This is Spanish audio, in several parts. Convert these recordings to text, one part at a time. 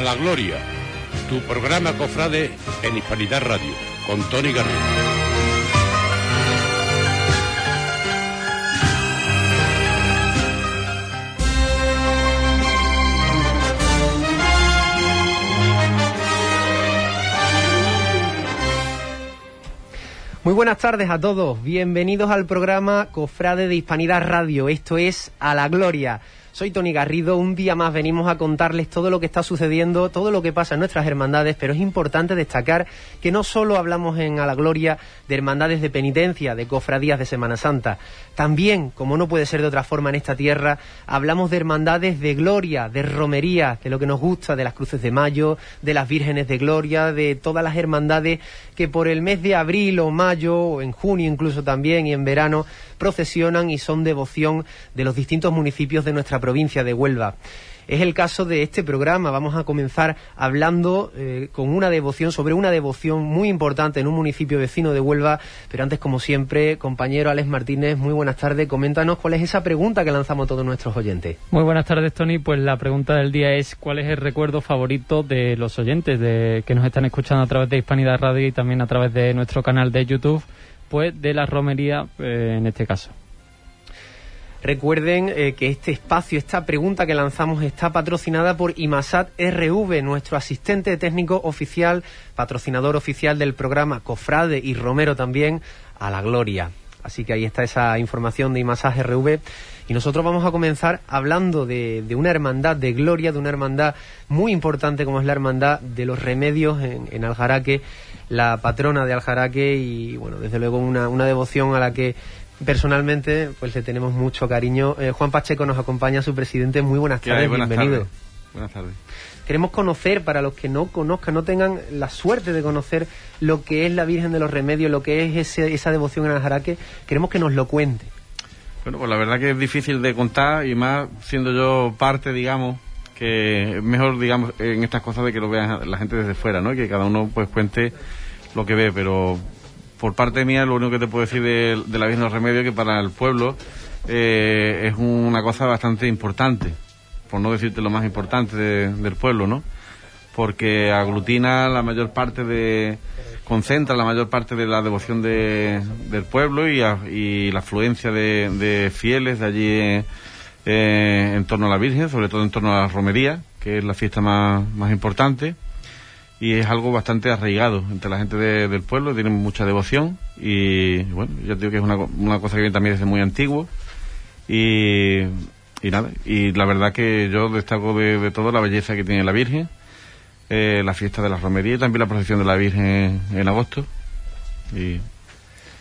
A la Gloria, tu programa cofrade en Hispanidad Radio, con Tony Garrido. Muy buenas tardes a todos, bienvenidos al programa Cofrade de Hispanidad Radio, esto es A la Gloria. Soy Tony Garrido, un día más venimos a contarles todo lo que está sucediendo, todo lo que pasa en nuestras hermandades, pero es importante destacar que no solo hablamos en A la Gloria de hermandades de penitencia, de cofradías de Semana Santa, también, como no puede ser de otra forma en esta tierra, hablamos de hermandades de gloria, de romería, de lo que nos gusta, de las cruces de mayo, de las vírgenes de gloria, de todas las hermandades que por el mes de abril o mayo, o en junio incluso también y en verano, procesionan y son devoción de los distintos municipios de nuestra provincia de Huelva. Es el caso de este programa. Vamos a comenzar hablando eh, con una devoción, sobre una devoción muy importante en un municipio vecino de Huelva. Pero antes, como siempre, compañero Alex Martínez, muy buenas tardes. Coméntanos cuál es esa pregunta que lanzamos a todos nuestros oyentes. Muy buenas tardes, Tony. Pues la pregunta del día es: ¿cuál es el recuerdo favorito de los oyentes de, que nos están escuchando a través de Hispanidad Radio y también a través de nuestro canal de YouTube? Pues de la romería, eh, en este caso. Recuerden eh, que este espacio, esta pregunta que lanzamos está patrocinada por IMASAT RV, nuestro asistente técnico oficial, patrocinador oficial del programa Cofrade y Romero también, a la gloria. Así que ahí está esa información de IMASAT RV. Y nosotros vamos a comenzar hablando de, una hermandad de gloria, de una hermandad muy importante como es la hermandad de los remedios en, en Aljaraque, la patrona de Aljaraque y, bueno, desde luego una devoción a la que personalmente pues le tenemos mucho cariño. Eh, Juan Pacheco nos acompaña, su presidente. Muy buenas tardes, bienvenido. Buenas tardes. Queremos conocer, para los que no conozcan, no tengan la suerte de conocer lo que es la Virgen de los Remedios, lo que es esa devoción en Aljaraque, queremos que nos lo cuente. Bueno, pues la verdad que es difícil de contar y más siendo yo parte, digamos, que es mejor, digamos, en estas cosas de que lo vean la gente desde fuera, ¿no? Que cada uno pues cuente lo que ve, pero por parte mía, lo único que te puedo decir de, la Virgen de los Remedios que para el pueblo eh, es una cosa bastante importante, por no decirte lo más importante del pueblo, ¿no? Porque aglutina la mayor parte de. concentra la mayor parte de la devoción del pueblo y, la afluencia de, fieles de allí eh, en torno a la Virgen, sobre todo en torno a la romería, que es la fiesta más importante y es algo bastante arraigado entre la gente del pueblo, tienen mucha devoción y bueno, ya digo que es una, una cosa que viene también desde muy antiguo y, y, nada, y la verdad que yo destaco de, todo la belleza que tiene la Virgen, eh, la fiesta de la romería y también la procesión de la Virgen en agosto y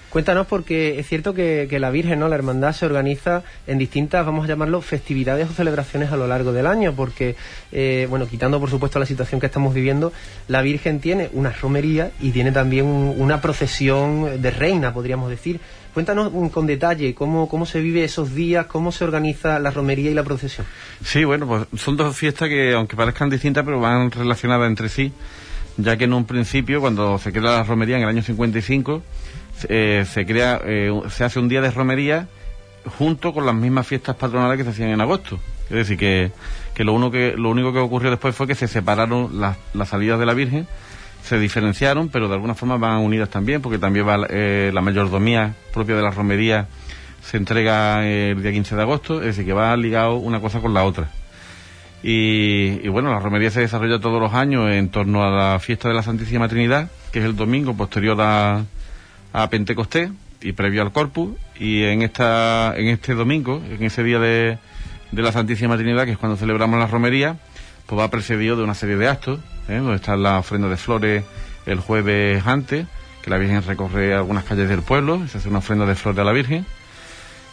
Cuéntanos porque es cierto que, la Virgen, ¿no? La hermandad se organiza en distintas, vamos a llamarlo, festividades o celebraciones a lo largo del año, porque, eh, bueno, quitando por supuesto la situación que estamos viviendo, la Virgen tiene una romería y tiene también una procesión de reina, podríamos decir. Cuéntanos con detalle cómo, cómo se vive esos días, cómo se organiza la romería y la procesión. Sí, bueno, pues son dos fiestas que, aunque parezcan distintas, pero van relacionadas entre sí, ya que en un principio, cuando se crea la romería en el año 55, eh, se crea, eh, se hace un día de romería junto con las mismas fiestas patronales que se hacían en agosto. Es decir, que, que, lo, uno que lo único que ocurrió después fue que se separaron las, las salidas de la Virgen, se diferenciaron, pero de alguna forma van unidas también, porque también va eh, la mayordomía propia de la romería se entrega el día 15 de agosto, es decir, que va ligado una cosa con la otra. Y, y, bueno, la romería se desarrolla todos los años en torno a la fiesta de la Santísima Trinidad, que es el domingo posterior a, a Pentecostés y previo al Corpus y en esta en este domingo, en ese día de, de la Santísima Trinidad, que es cuando celebramos la romería, pues va precedido de una serie de actos, ¿eh? donde está la ofrenda de flores el jueves antes, que la Virgen recorre algunas calles del pueblo, se hace una ofrenda de flores a la Virgen,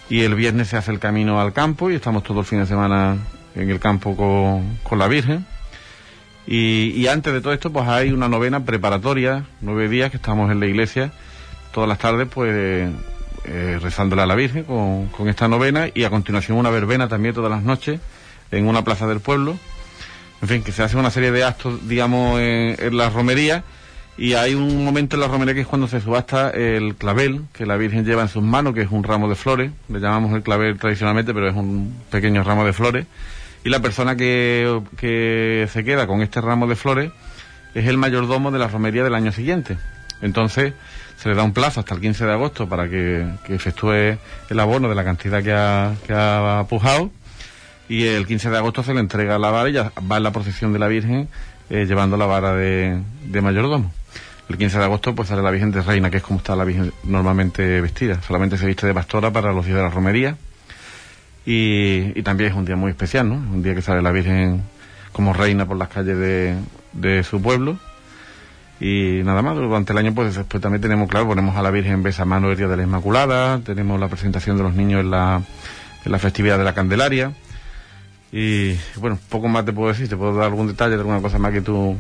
y el viernes se hace el camino al campo y estamos todo el fin de semana en el campo con, con la Virgen. Y, y antes de todo esto, pues hay una novena preparatoria, nueve días que estamos en la iglesia, todas las tardes, pues eh, rezándole a la Virgen con, esta novena y a continuación una verbena también todas las noches en una plaza del pueblo. En fin, que se hace una serie de actos, digamos, en, la romería y hay un momento en la romería que es cuando se subasta el clavel que la Virgen lleva en sus manos, que es un ramo de flores, le llamamos el clavel tradicionalmente, pero es un pequeño ramo de flores y la persona que, que se queda con este ramo de flores es el mayordomo de la romería del año siguiente. Entonces, se le da un plazo hasta el 15 de agosto para que, efectúe el abono de la cantidad que ha, pujado y el 15 de agosto se le entrega la vara y ya va en la procesión de la Virgen eh, llevando la vara de, de, mayordomo. El 15 de agosto pues sale la Virgen de Reina, que es como está la Virgen normalmente vestida. Solamente se viste de pastora para los días de la romería. Y, y también es un día muy especial, ¿no? Un día que sale la Virgen como reina por las calles de, de su pueblo. Y nada más, durante el año pues después también tenemos, claro, ponemos a la Virgen besa mano el Día de la Inmaculada, tenemos la presentación de los niños en la, en la festividad de la Candelaria. Y bueno, poco más te puedo decir, te puedo dar algún detalle, alguna cosa más que tú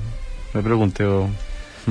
me preguntes o...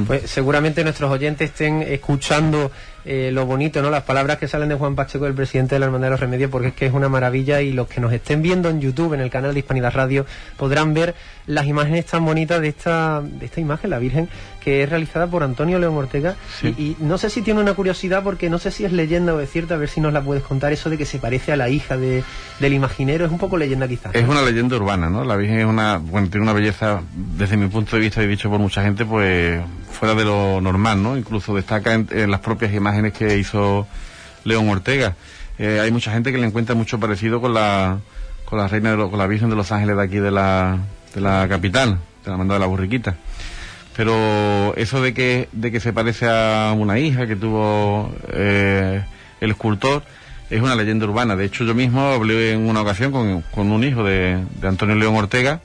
Pues seguramente nuestros oyentes estén escuchando eh, lo bonito, ¿no? Las palabras que salen de Juan Pacheco, el presidente de la Hermandad de los Remedios, porque es que es una maravilla y los que nos estén viendo en YouTube, en el canal de Hispanidad Radio, podrán ver las imágenes tan bonitas de esta, de esta imagen, la Virgen, que es realizada por Antonio León Ortega. Y, no sé si tiene una curiosidad, porque no sé si es leyenda o es cierta, a ver si nos la puedes contar, eso de que se parece a la hija de, del imaginero, es un poco leyenda quizás. Es una leyenda urbana, ¿no? La Virgen es una, bueno, tiene una belleza, desde mi punto de vista, y dicho por mucha gente, pues fuera de lo normal, ¿no? Incluso destaca en las propias imágenes que hizo León Ortega. Eh, hay mucha gente que le encuentra mucho parecido con la, con la reina, de con la Virgen de los Ángeles de aquí de la, de la capital, de la mandada de la Burriquita. Pero eso de que, de que se parece a una hija que tuvo eh, el escultor es una leyenda urbana. De hecho, yo mismo hablé en una ocasión con, con un hijo de, de Antonio León Ortega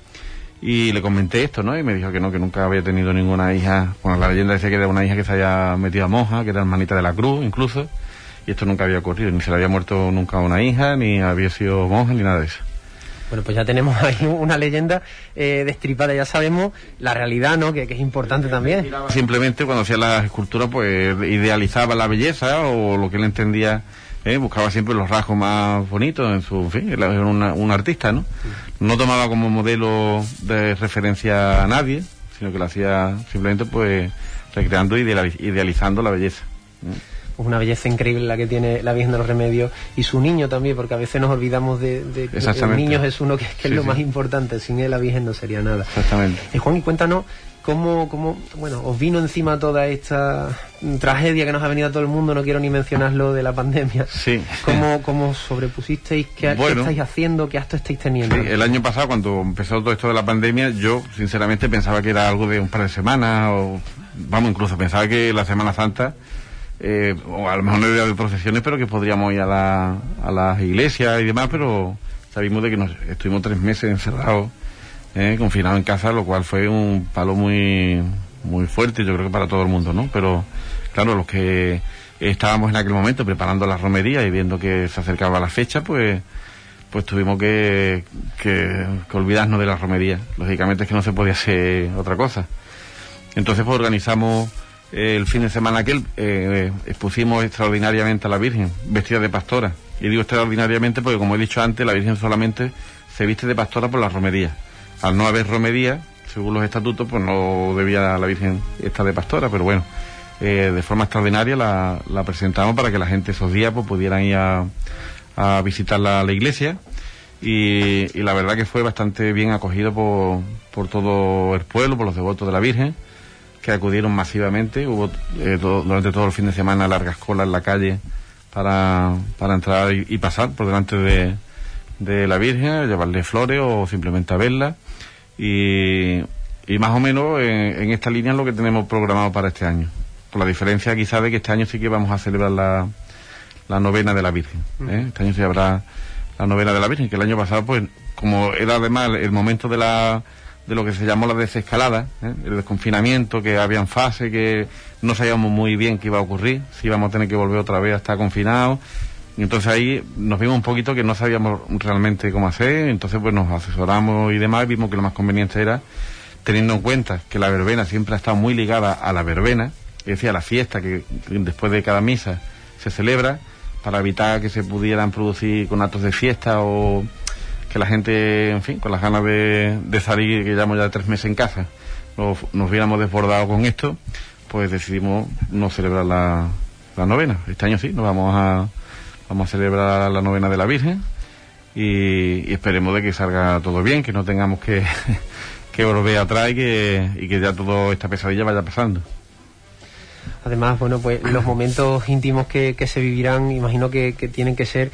y le comenté esto, ¿no? Y me dijo que no, que nunca había tenido ninguna hija. Bueno, la leyenda decía que era una hija que se haya metido a monja, que era hermanita de la cruz, incluso. Y esto nunca había ocurrido. Ni se le había muerto nunca una hija, ni había sido monja, ni nada de eso. Bueno, pues ya tenemos ahí una leyenda eh, destripada, ya sabemos la realidad, ¿no? Que, que es importante también. Simplemente cuando hacía las esculturas, pues idealizaba la belleza o lo que él entendía ¿eh? buscaba siempre los rasgos más bonitos en su fin, era un artista, ¿no? No tomaba como modelo de referencia a nadie, sino que lo hacía simplemente pues recreando y idealizando la belleza. Pues una belleza increíble la que tiene la Virgen de los Remedios y su niño también, porque a veces nos olvidamos de, que el niño es uno que, es lo más importante, sin él la Virgen no sería nada. Exactamente. Eh, Juan, y cuéntanos ¿Cómo, cómo, bueno, os vino encima toda esta tragedia que nos ha venido a todo el mundo? No quiero ni mencionarlo de la pandemia. Sí. ¿Cómo, cómo sobrepusisteis? ¿Qué, estáis haciendo? ¿Qué acto estáis teniendo? el año pasado, cuando empezó todo esto de la pandemia, yo sinceramente pensaba que era algo de un par de semanas, o vamos, incluso pensaba que la Semana Santa, eh, o a lo mejor no era de procesiones, pero que podríamos ir a, la, a las iglesias y demás, pero sabimos de que nos estuvimos tres meses encerrados eh, confinado en casa, lo cual fue un palo muy, muy fuerte, yo creo que para todo el mundo, ¿no? Pero, claro, los que estábamos en aquel momento preparando la romería y viendo que se acercaba la fecha, pues, pues tuvimos que, que, olvidarnos de la romería. Lógicamente es que no se podía hacer otra cosa. Entonces, pues organizamos el fin de semana aquel, eh, expusimos extraordinariamente a la Virgen, vestida de pastora. Y digo extraordinariamente porque, como he dicho antes, la Virgen solamente se viste de pastora por la romería al no haber romería, según los estatutos, pues no debía la Virgen estar de pastora, pero bueno, eh, de forma extraordinaria la, presentamos para que la gente esos días pues, pudieran ir a, visitar la, iglesia y, la verdad que fue bastante bien acogido por, por todo el pueblo, por los devotos de la Virgen, que acudieron masivamente, hubo eh, durante todo el fin de semana largas colas en la calle para, para entrar y, pasar por delante de, de la Virgen, llevarle flores o simplemente a verla. Y, y más o menos en, esta línea es lo que tenemos programado para este año. Con la diferencia quizá de que este año sí que vamos a celebrar la, la novena de la Virgen. ¿eh? Este año sí habrá la novena de la Virgen, que el año pasado, pues, como era además el momento de la de lo que se llamó la desescalada, ¿eh? el desconfinamiento, que había en fase, que no sabíamos muy bien qué iba a ocurrir, si íbamos a tener que volver otra vez a estar confinados, entonces ahí nos vimos un poquito que no sabíamos realmente cómo hacer, entonces pues nos asesoramos y demás, vimos que lo más conveniente era, teniendo en cuenta que la verbena siempre ha estado muy ligada a la verbena, es decir, a la fiesta que después de cada misa se celebra, para evitar que se pudieran producir con actos de fiesta o que la gente, en fin, con las ganas de, salir, que llevamos ya tres meses en casa, nos, nos viéramos desbordados con esto, pues decidimos no celebrar la, la novena. Este año sí, nos vamos a Vamos a celebrar la novena de la Virgen y, esperemos de que salga todo bien, que no tengamos que, que volver atrás y que, y que ya toda esta pesadilla vaya pasando. Además, bueno, pues los momentos íntimos que, que se vivirán, imagino que, que tienen que ser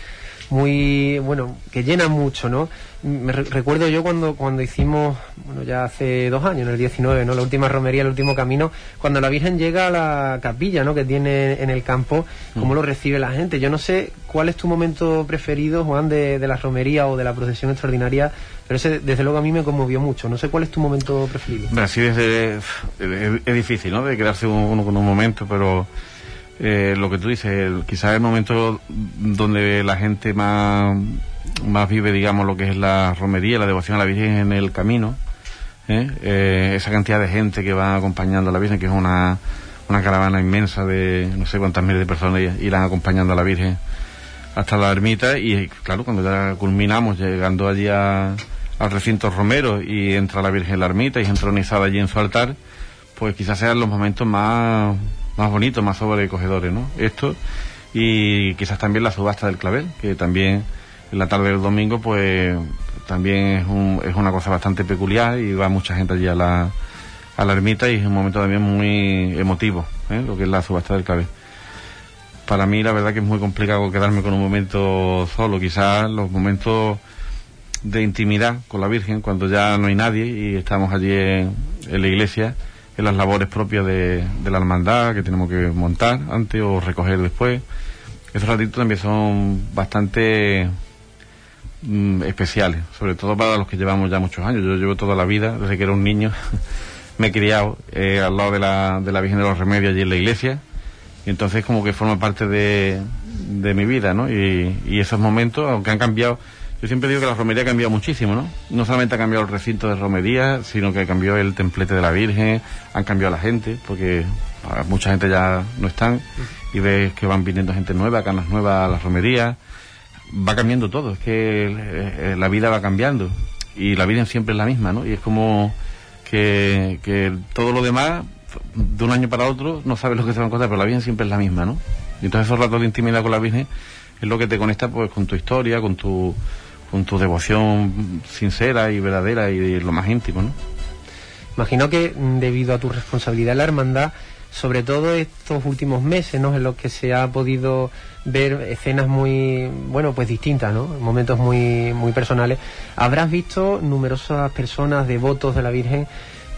muy, bueno, que llenan mucho, ¿no? Me recuerdo yo cuando, cuando hicimos, bueno, ya hace dos años, en el 19, ¿no? La última romería, el último camino, cuando la Virgen llega a la capilla, ¿no? Que tiene en el campo, ¿cómo mm. lo recibe la gente? Yo no sé cuál es tu momento preferido, Juan, de, de la romería o de la procesión extraordinaria, pero ese desde luego a mí me conmovió mucho. No sé cuál es tu momento preferido. Así desde, es, difícil, ¿no? De quedarse uno con un momento, pero eh, lo que tú dices, quizás el momento donde la gente más, más vive, digamos, lo que es la romería, la devoción a la Virgen en el camino, ¿eh? Eh, esa cantidad de gente que va acompañando a la Virgen, que es una, una caravana inmensa de no sé cuántas miles de personas irán acompañando a la Virgen hasta la ermita y claro, cuando ya culminamos llegando allí al recinto romero y entra la Virgen en la ermita y es entronizada allí en su altar, pues quizás sean los momentos más más bonitos, más sobrecogedores, ¿no? Esto y quizás también la subasta del clavel, que también en la tarde del domingo, pues también es, un, es una cosa bastante peculiar y va mucha gente allí a la, a la ermita y es un momento también muy emotivo, ¿eh? lo que es la subasta del clavel. Para mí la verdad que es muy complicado quedarme con un momento solo, quizás los momentos de intimidad con la Virgen, cuando ya no hay nadie y estamos allí en la iglesia, en las labores propias de, la hermandad que tenemos que montar antes o recoger después. Esos ratitos también son bastante mm, especiales, sobre todo para los que llevamos ya muchos años. Yo llevo toda la vida, desde que era un niño, me he criado eh, al lado de la, de la Virgen de los Remedios allí en la iglesia, y entonces como que forma parte de, de mi vida, ¿no? Y esos momentos, aunque han cambiado, yo siempre digo que la romería ha cambiado muchísimo, ¿no? No solamente ha cambiado el recinto de romería, sino que cambiado el templete de la Virgen, han cambiado la gente, porque mucha gente ya no están, y ves que van viniendo gente nueva, canas nuevas a la romería. Va cambiando todo, es que eh, la vida va cambiando, y la Virgen siempre es la misma, ¿no? Y es como que, que todo lo demás, de un año para otro, no sabes lo que se va a encontrar, pero la Virgen siempre es la misma, ¿no? Y entonces esos ratos de intimidad con la Virgen es lo que te conecta pues con tu historia, con tu con tu devoción sincera y verdadera y lo más íntimo, ¿no? Imagino que mm, debido a tu responsabilidad en la hermandad, sobre todo estos últimos meses, ¿no? En los que se ha podido ver escenas muy, bueno, pues distintas, ¿no? Momentos muy, muy personales. Habrás visto numerosas personas devotos de la Virgen,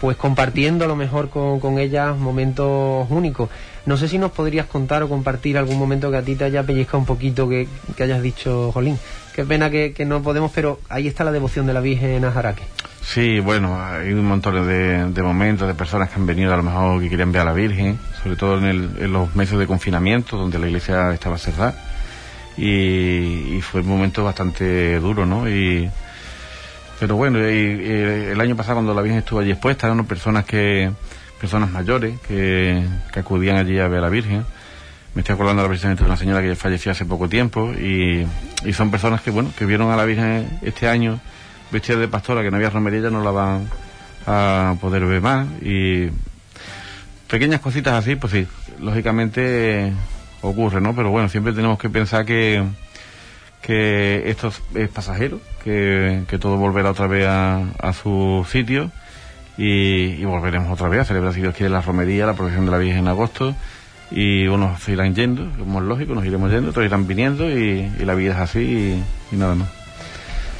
pues compartiendo a lo mejor con, con ellas momentos únicos. No sé si nos podrías contar o compartir algún momento que a ti te haya pellizcado un poquito, que, que hayas dicho, Jolín, Qué pena que, no podemos, pero ahí está la devoción de la Virgen a Jaraque. Sí, bueno, hay un montón de, momentos, de personas que han venido a lo mejor que quieren ver a la Virgen, sobre todo en, los meses de confinamiento, donde la iglesia estaba cerrada. Y, fue un momento bastante duro, ¿no? Y, pero bueno, el año pasado cuando la Virgen estuvo allí expuesta, eran personas que personas mayores que, que acudían allí a ver a la Virgen me estoy acordando precisamente de una señora que falleció hace poco tiempo y, son personas que, bueno, que vieron a la Virgen este año vestida de pastora, que no había romería, ya no la van a poder ver más y pequeñas cositas así, pues sí, lógicamente ocurre, ¿no? Pero bueno, siempre tenemos que pensar que, que esto es pasajero, que, todo volverá otra vez a, su sitio y, volveremos otra vez a celebrar, si Dios quiere, la romería, la procesión de la Virgen en agosto y unos se irán yendo, como es lógico, nos iremos yendo, otros irán viniendo y, la vida es así y, nada más.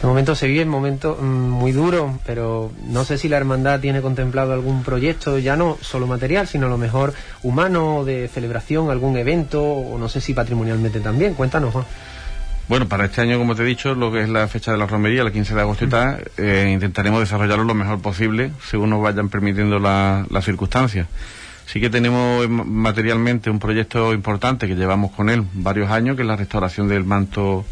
De momento se vive un momento mm, muy duro, pero no sé si la hermandad tiene contemplado algún proyecto, ya no solo material, sino a lo mejor humano, de celebración, algún evento, o no sé si patrimonialmente también. Cuéntanos, Juan. Bueno, para este año, como te he dicho, lo que es la fecha de la romería, el 15 de agosto y tal, eh, intentaremos desarrollarlo lo mejor posible, según nos vayan permitiendo las circunstancias. Sí que tenemos materialmente un proyecto importante que llevamos con él varios años, que es la restauración del manto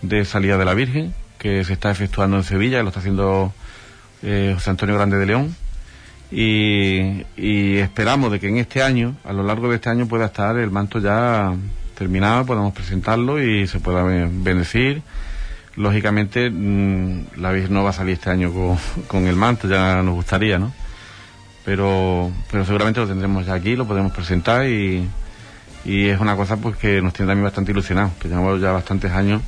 de salida de la Virgen, que se está efectuando en Sevilla, que lo está haciendo eh, José Antonio Grande de León. Y, esperamos de que en este año, a lo largo de este año, pueda estar el manto ya terminado, podamos presentarlo y se pueda bendecir. Lógicamente, mm, la Virgen no va a salir este año con, con el manto, ya nos gustaría, ¿no? Pero, pero seguramente lo tendremos ya aquí, lo podemos presentar y, y es una cosa pues que nos tiene también bastante ilusionados, que llevamos ya bastantes años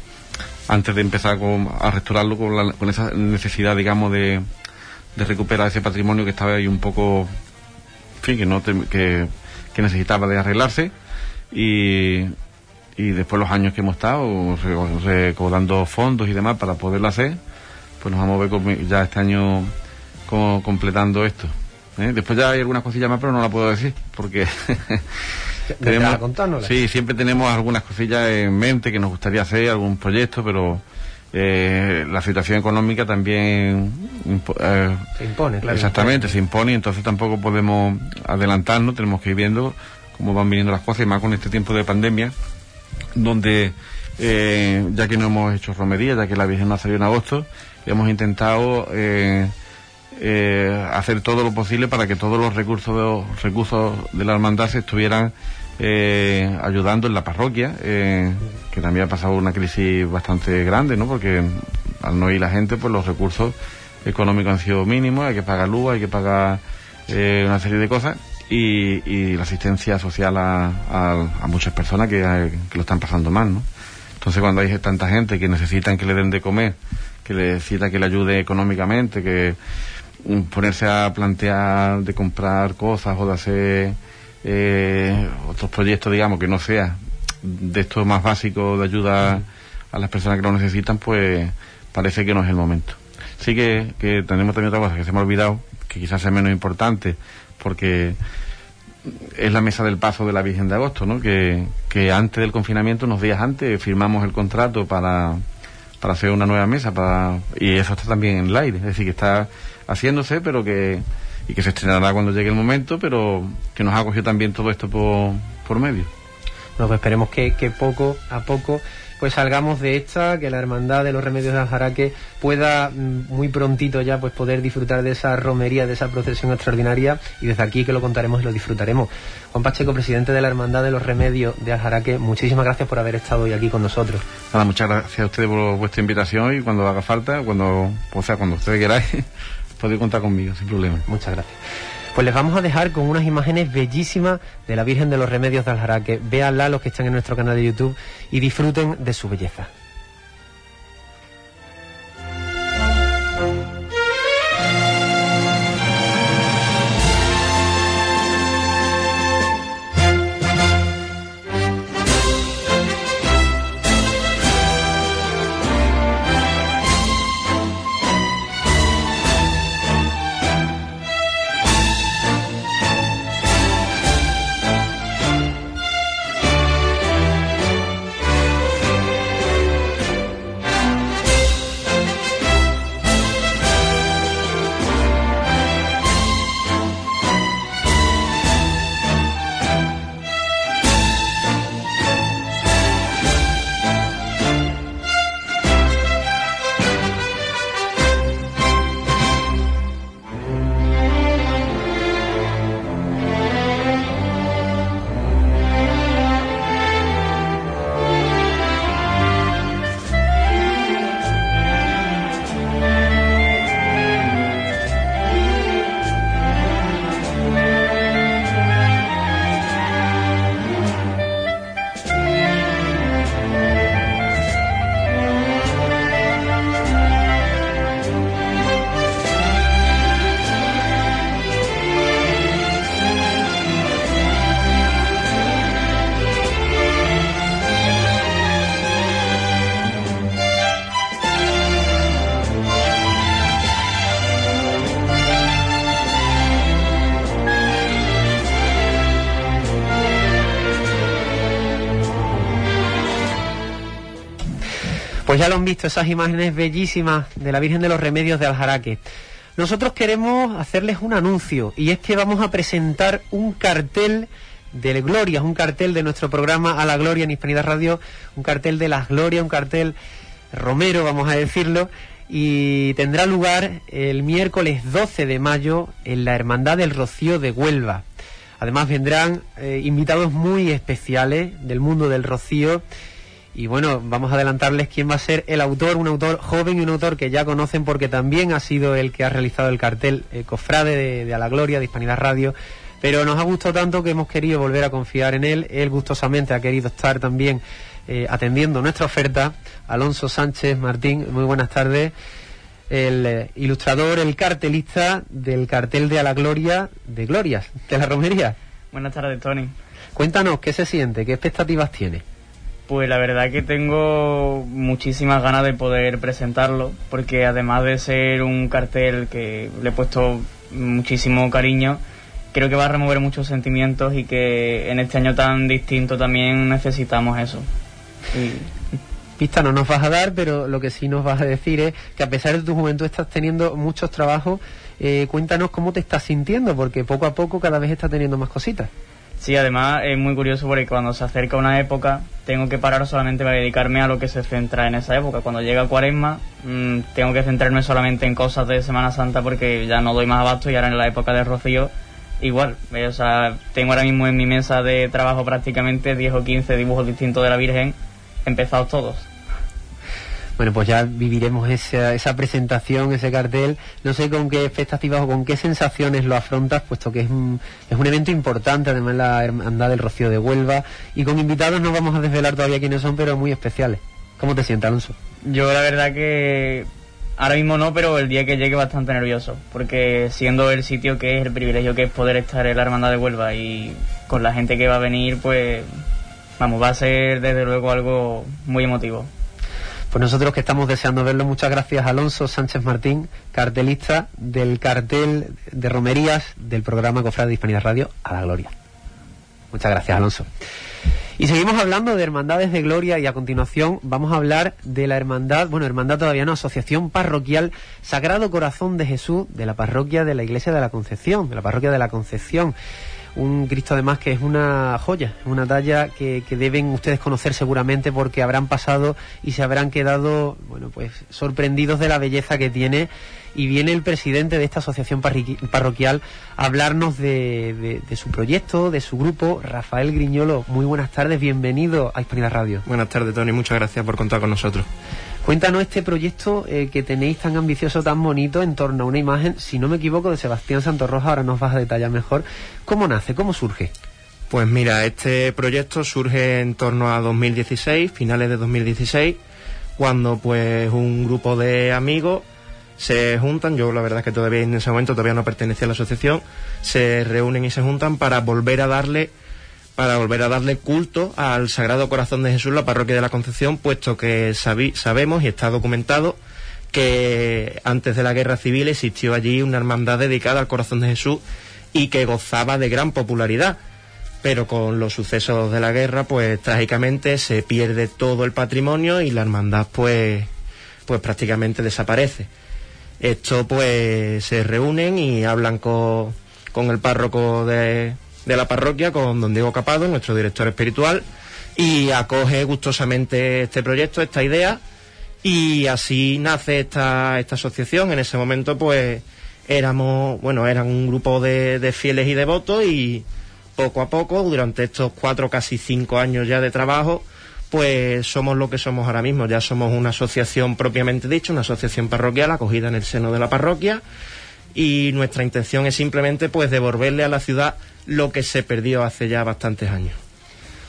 antes de empezar a restaurarlo con, esa necesidad, digamos, de, recuperar ese patrimonio que estaba ahí un poco, fin, que, no que, necesitaba de arreglarse y, y después los años que hemos estado recaudando fondos y demás para poderlo hacer, pues nos vamos a ver ya este año completando esto. ¿Eh? Después ya hay algunas cosillas más, pero no la puedo decir, porque... tenemos, sí, siempre tenemos algunas cosillas en mente que nos gustaría hacer, algún proyecto, pero eh, la situación económica también eh, se impone, claro. Exactamente, se impone entonces tampoco podemos adelantarnos, tenemos que ir viendo cómo van viniendo las cosas y más con este tiempo de pandemia, donde ya que no hemos hecho romería, ya que la Virgen no ha salido en agosto, hemos intentado eh, hacer todo lo posible para que todos los recursos, recursos de la hermandad se estuvieran eh, ayudando en la parroquia, eh, que también ha pasado una crisis bastante grande, ¿no? Porque al no ir la gente, pues los recursos económicos han sido mínimos, hay que pagar luz, hay que pagar una serie de cosas y, la asistencia social a, muchas personas que, lo están pasando mal, ¿no? Entonces cuando hay tanta gente que necesitan que le den de comer, que necesita que le ayude económicamente, que ponerse a plantear de comprar cosas o de hacer eh, otros proyectos, digamos, que no sea de esto más básico de ayuda a las personas que lo necesitan, pues parece que no es el momento. Sí que, tenemos también otra cosa que se me ha olvidado, que quizás sea menos importante, porque es la mesa del paso de la Virgen de Agosto, ¿no? Que, que antes del confinamiento, unos días antes, firmamos el contrato para, para hacer una nueva mesa, para, y eso está también en el aire, es decir, que está haciéndose, pero que y que se estrenará cuando llegue el momento, pero que nos ha cogido también todo esto por, por medio. Bueno, pues esperemos que, que poco a poco pues salgamos de esta, que la hermandad de los remedios de Aljaraque pueda mm, muy prontito ya pues poder disfrutar de esa romería, de esa procesión extraordinaria y desde aquí que lo contaremos y lo disfrutaremos. Juan Pacheco, presidente de la hermandad de los remedios de Aljaraque, muchísimas gracias por haber estado hoy aquí con nosotros. Nada, muchas gracias a ustedes por vuestra invitación y cuando haga falta, cuando, o sea, cuando ustedes queráis, podéis contar conmigo, sin problema. Muchas gracias. Pues les vamos a dejar con unas imágenes bellísimas de la Virgen de los Remedios de Aljaraque. Véanla los que están en nuestro canal de YouTube y disfruten de su belleza. Ya lo han visto, esas imágenes bellísimas de la Virgen de los Remedios de Aljaraque. Nosotros queremos hacerles un anuncio y es que vamos a presentar un cartel de glorias, un cartel de nuestro programa A la Gloria en Hispanidad Radio, un cartel de las glorias, un cartel romero, vamos a decirlo, y tendrá lugar el miércoles 12 de mayo en la Hermandad del Rocío de Huelva. Además vendrán eh, invitados muy especiales del mundo del Rocío y bueno, vamos a adelantarles quién va a ser el autor, un autor joven y un autor que ya conocen porque también ha sido el que ha realizado el cartel eh, Cofrade de, A la Gloria, de Hispanidad Radio. Pero nos ha gustado tanto que hemos querido volver a confiar en él. Él gustosamente ha querido estar también eh, atendiendo nuestra oferta, Alonso Sánchez Martín, muy buenas tardes, el eh, ilustrador, el cartelista del cartel de A la Gloria de Glorias, de la Romería. Buenas tardes, Tony. Cuéntanos, ¿qué se siente? ¿Qué expectativas tiene? Pues la verdad que tengo muchísimas ganas de poder presentarlo, porque además de ser un cartel que le he puesto muchísimo cariño, creo que va a remover muchos sentimientos y que en este año tan distinto también necesitamos eso. Pista no nos vas a dar, pero lo que sí nos vas a decir es que a pesar de tu juventud estás teniendo muchos trabajos. Eh, cuéntanos cómo te estás sintiendo, porque poco a poco cada vez estás teniendo más cositas. Sí, además es muy curioso porque cuando se acerca una época tengo que parar solamente para dedicarme a lo que se centra en esa época. Cuando llega Cuaresma mmm, tengo que centrarme solamente en cosas de Semana Santa porque ya no doy más abasto y ahora en la época de Rocío igual. O sea, tengo ahora mismo en mi mesa de trabajo prácticamente 10 o 15 dibujos distintos de la Virgen, empezados todos. Bueno, pues ya viviremos esa, esa presentación, ese cartel. No sé con qué expectativas o con qué sensaciones lo afrontas, puesto que es un, es un evento importante, además la Hermandad del Rocío de Huelva. Y con invitados no vamos a desvelar todavía quiénes son, pero muy especiales. ¿Cómo te sientes, Alonso? Yo la verdad que ahora mismo no, pero el día que llegue bastante nervioso, porque siendo el sitio que es, el privilegio que es poder estar en la Hermandad de Huelva y con la gente que va a venir, pues vamos, va a ser desde luego algo muy emotivo. Pues nosotros que estamos deseando verlo, muchas gracias Alonso Sánchez Martín, cartelista del cartel de romerías del programa Cofrade de Hispanidad Radio a la Gloria. Muchas gracias Alonso. Y seguimos hablando de hermandades de gloria y a continuación vamos a hablar de la hermandad, bueno, hermandad todavía no, asociación parroquial Sagrado Corazón de Jesús de la parroquia de la Iglesia de la Concepción, de la parroquia de la Concepción un Cristo además que es una joya, una talla que, deben ustedes conocer seguramente porque habrán pasado y se habrán quedado, bueno, pues sorprendidos de la belleza que tiene. Y viene el presidente de esta asociación parroquial a hablarnos de, de, de, su proyecto, de su grupo, Rafael Griñolo. Muy buenas tardes, bienvenido a Hispanidad Radio. Buenas tardes, Tony, muchas gracias por contar con nosotros. Cuéntanos este proyecto eh, que tenéis tan ambicioso, tan bonito, en torno a una imagen, si no me equivoco, de Sebastián Santorroja, ahora nos vas a detallar mejor. ¿Cómo nace? ¿Cómo surge? Pues mira, este proyecto surge en torno a 2016, finales de 2016, cuando pues un grupo de amigos se juntan, yo la verdad es que todavía en ese momento todavía no pertenecía a la asociación, se reúnen y se juntan para volver a darle para volver a darle culto al Sagrado Corazón de Jesús, la parroquia de la Concepción, puesto que sabemos y está documentado que antes de la guerra civil existió allí una hermandad dedicada al corazón de Jesús y que gozaba de gran popularidad. Pero con los sucesos de la guerra, pues trágicamente se pierde todo el patrimonio y la hermandad pues, pues prácticamente desaparece. Esto pues se reúnen y hablan con, con el párroco de, de la parroquia con don Diego Capado, nuestro director espiritual, y acoge gustosamente este proyecto, esta idea, y así nace esta, esta asociación. En ese momento, pues, éramos, bueno, eran un grupo de, de fieles y devotos y poco a poco, durante estos cuatro, casi cinco años ya de trabajo, pues somos lo que somos ahora mismo. Ya somos una asociación propiamente dicha, una asociación parroquial acogida en el seno de la parroquia y nuestra intención es simplemente pues devolverle a la ciudad lo que se perdió hace ya bastantes años.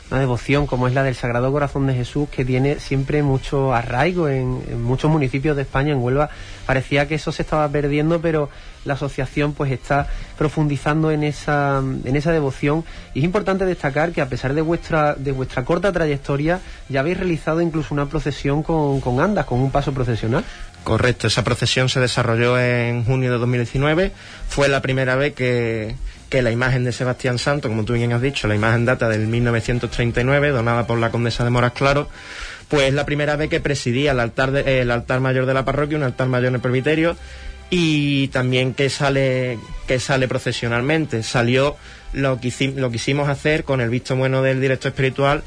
Una devoción como es la del Sagrado Corazón de Jesús que tiene siempre mucho arraigo en, en, muchos municipios de España, en Huelva. Parecía que eso se estaba perdiendo, pero la asociación pues está profundizando en esa, en esa devoción. Y es importante destacar que a pesar de vuestra, de vuestra corta trayectoria, ya habéis realizado incluso una procesión con, con andas, con un paso procesional. Correcto, esa procesión se desarrolló en junio de 2019. Fue la primera vez que, que la imagen de Sebastián Santo, como tú bien has dicho, la imagen data del 1939, donada por la condesa de Moras Claro, pues es la primera vez que presidía el altar, de, el altar mayor de la parroquia, un altar mayor en el presbiterio, y también que sale, que sale procesionalmente. Salió lo que, hicimos, lo que hicimos hacer con el visto bueno del director espiritual,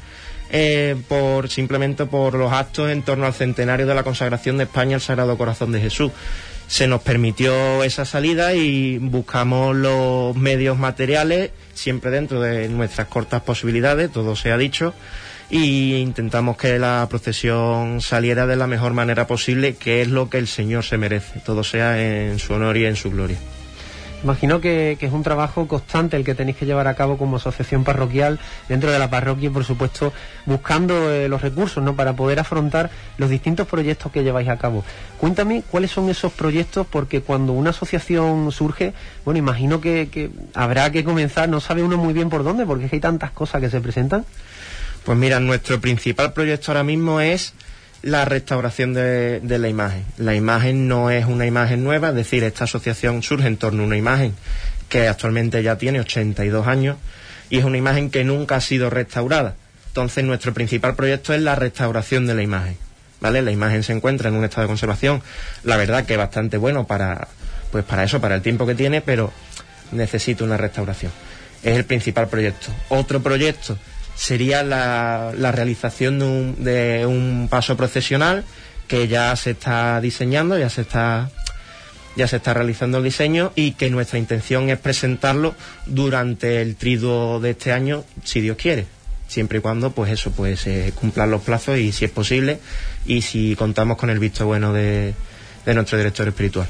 eh, por simplemente por los actos en torno al centenario de la consagración de España al Sagrado Corazón de Jesús se nos permitió esa salida y buscamos los medios materiales, siempre dentro de nuestras cortas posibilidades, todo se ha dicho, y intentamos que la procesión saliera de la mejor manera posible, que es lo que el Señor se merece, todo sea en su honor y en su gloria. Imagino que, es un trabajo constante el que tenéis que llevar a cabo como asociación parroquial dentro de la parroquia y, por supuesto, buscando eh, los recursos ¿no? para poder afrontar los distintos proyectos que lleváis a cabo. Cuéntame cuáles son esos proyectos, porque cuando una asociación surge, bueno, imagino que, habrá que comenzar, no sabe uno muy bien por dónde, porque hay tantas cosas que se presentan. Pues mira, nuestro principal proyecto ahora mismo es la restauración de, de, la imagen. La imagen no es una imagen nueva, es decir, esta asociación surge en torno a una imagen que actualmente ya tiene 82 años y es una imagen que nunca ha sido restaurada. Entonces nuestro principal proyecto es la restauración de la imagen. ¿Vale? La imagen se encuentra en un estado de conservación, la verdad que bastante bueno para, pues para eso, para el tiempo que tiene, pero necesita una restauración. Es el principal proyecto. Otro proyecto sería la, realización de un, de un paso procesional que ya se está diseñando, ya se está ya se está realizando el diseño y que nuestra intención es presentarlo durante el triduo de este año, si Dios quiere, siempre y cuando pues eso pues se cumplan los plazos y si es posible y si contamos con el visto bueno de nuestro director espiritual.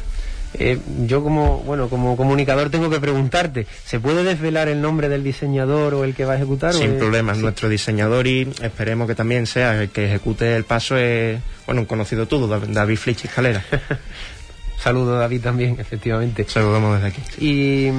Eh, yo como bueno como comunicador tengo que preguntarte ¿se puede desvelar el nombre del diseñador o el que va a ejecutar? Sin problemas, nuestro diseñador y esperemos que también sea el que ejecute el paso es bueno un conocido todo David Flitch Escalera Saludo David también, efectivamente. Saludamos desde aquí. Y